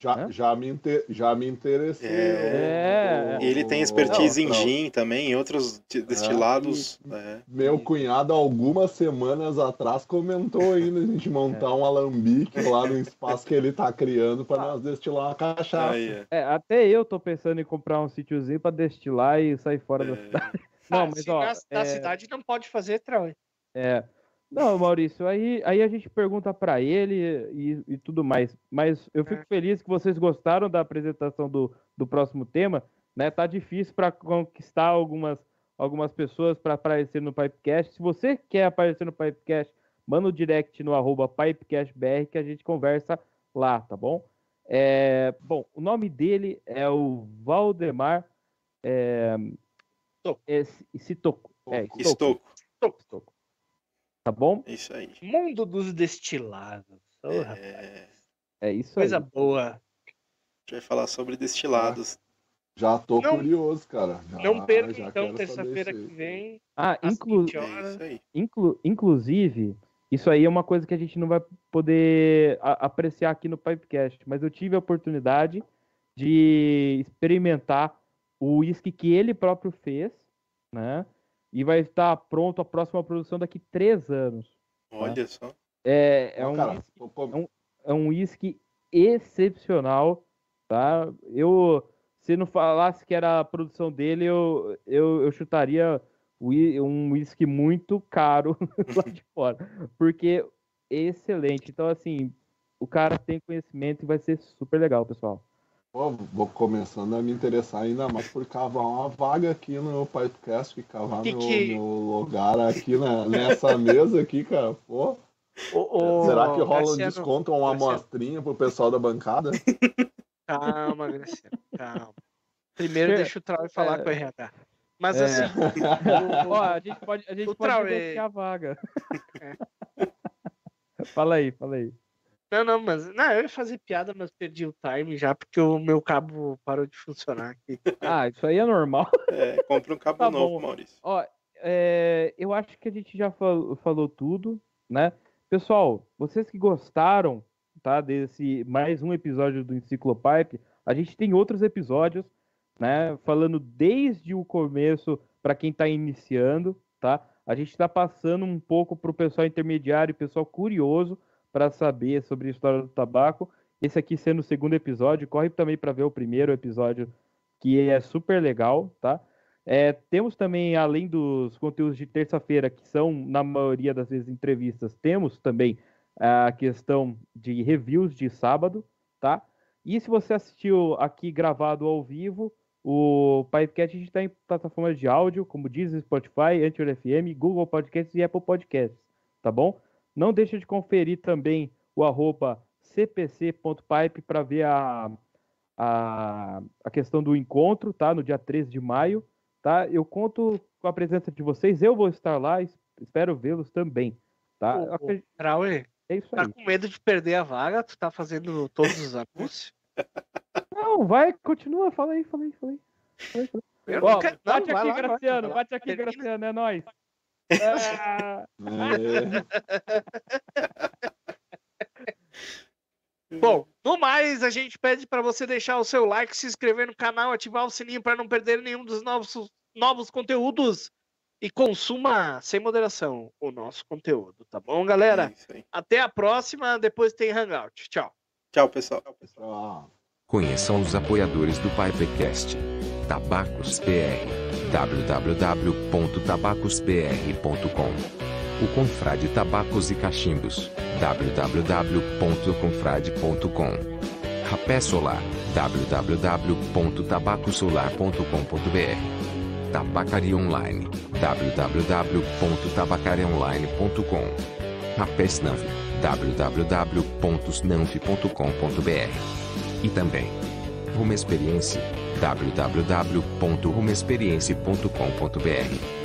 Já, Hã? já, me, inte- já me interessei. É. E ele tem expertise em Não, gin também, em outros de- destilados. é. Meu cunhado, algumas semanas atrás, comentou ainda a gente montar um alambique lá no espaço que ele tá criando para nós destilar uma cachaça. Aí, é. É, até eu tô pensando em comprar um sítiozinho pra destilar e sair fora da É. cidade. Não, Ah, mas se ó, na, na é- cidade não pode fazer Trau. É. Não, Maurício, aí, aí a gente pergunta pra ele e, e tudo mais. Mas eu fico É. feliz que vocês gostaram da apresentação do, do próximo tema. Né? Tá difícil para conquistar algumas, algumas pessoas para aparecer no Pipecast. Se você quer aparecer no Pipecast, manda o direct no arroba PipecastBR que a gente conversa lá, tá bom? É, bom, o nome dele é o Valdemar é, Toco. é. É, Toco. Estoco. Sitoco. Tá bom? É Isso aí. Mundo dos destilados. Ô, rapaz, É, É isso coisa aí. boa. a gente vai falar sobre destilados. Já tô Não- curioso, cara. Já- não perca já então, terça-feira que vem. Ah, inclu- 20 É isso aí. inclu- inclusive, isso aí é uma coisa que a gente não vai poder apreciar aqui no Pipecast, mas eu tive a oportunidade de experimentar o uísque que ele próprio fez, né? E vai estar pronto a próxima produção daqui três anos. Olha só. É, é um cara, uísque- pô, pô, é um- é um uísque excepcional, tá? Eu, se não falasse que era a produção dele, eu, eu, eu chutaria um uísque muito caro lá de fora, porque é excelente. Então, assim, o cara tem conhecimento e vai ser super legal, pessoal. Pô, vou começando a me interessar ainda mais por cavar uma vaga aqui no podcast, que cavar Que meu, que- meu lugar aqui na, nessa mesa aqui, cara. Pô, Ô, ô, será que rola um desconto ou uma Graciano. amostrinha pro pessoal da bancada? Calma, Graciano, calma. Primeiro É, deixa o Trau falar é. com o RH. Mas É. assim, o- Ó, a gente pode, a gente o pode negociar a vaga. fala aí, fala aí. Não, não, mas. Não, eu ia fazer piada, mas perdi o time já, porque o meu cabo parou de funcionar aqui. Ah, isso aí é normal. É, compra um cabo Tá novo, bom. Maurício. Ó, é, eu acho que a gente já fal- falou tudo, né? Pessoal, vocês que gostaram, tá, desse mais um episódio do Enciclopipe, a gente tem outros episódios, né, falando desde o começo para quem está iniciando, tá? A gente está passando um pouco para o pessoal intermediário e pessoal curioso para saber sobre a história do tabaco. Esse aqui sendo o segundo episódio, corre também para ver o primeiro episódio, que é super legal, tá? É, temos também, além dos conteúdos de terça-feira, que são, na maioria das vezes, entrevistas, temos também a questão de reviews de sábado, tá? E se você assistiu aqui gravado ao vivo, o gente está em plataformas de áudio, como diz Spotify, Anchor FM, Google Podcasts e Apple Podcasts, tá bom? Não deixa de conferir também o arroba cpc.pipe para ver a, a, a questão do encontro, tá? No dia 13 de maio, tá? Eu conto com a presença de vocês, eu vou estar lá, espero vê-los também, tá? Ô, Raul, É isso tá aí. com medo de perder a vaga? Tu tá fazendo todos os anúncios? Não, vai, continua, fala aí, fala aí, fala aí. Fala aí, fala aí. Ó, bate aqui, lá, Graciano, vai lá. bate aqui. Graciano, é nóis. Ah, É. Bom, no mais, a gente pede para você deixar o seu like, se inscrever no canal, ativar o sininho para não perder nenhum dos novos, novos conteúdos e consuma sem moderação o nosso conteúdo, tá bom, galera? É. Até a próxima, depois tem Hangout. Tchau. Tchau, pessoal. Ah. Conheçam os apoiadores do Pipecast. Tabacos PR. www.tabacospr.com. O Confrade Tabacos e Cachimbos. www.confrade.com. Rapé Solar. www.tabacosolar.com.br. Tabacaria Online. www.tabacariaonline.com. Rapé Snanf. www.snanf.com.br. E também Rumo Experiência www.rumexperience.com.br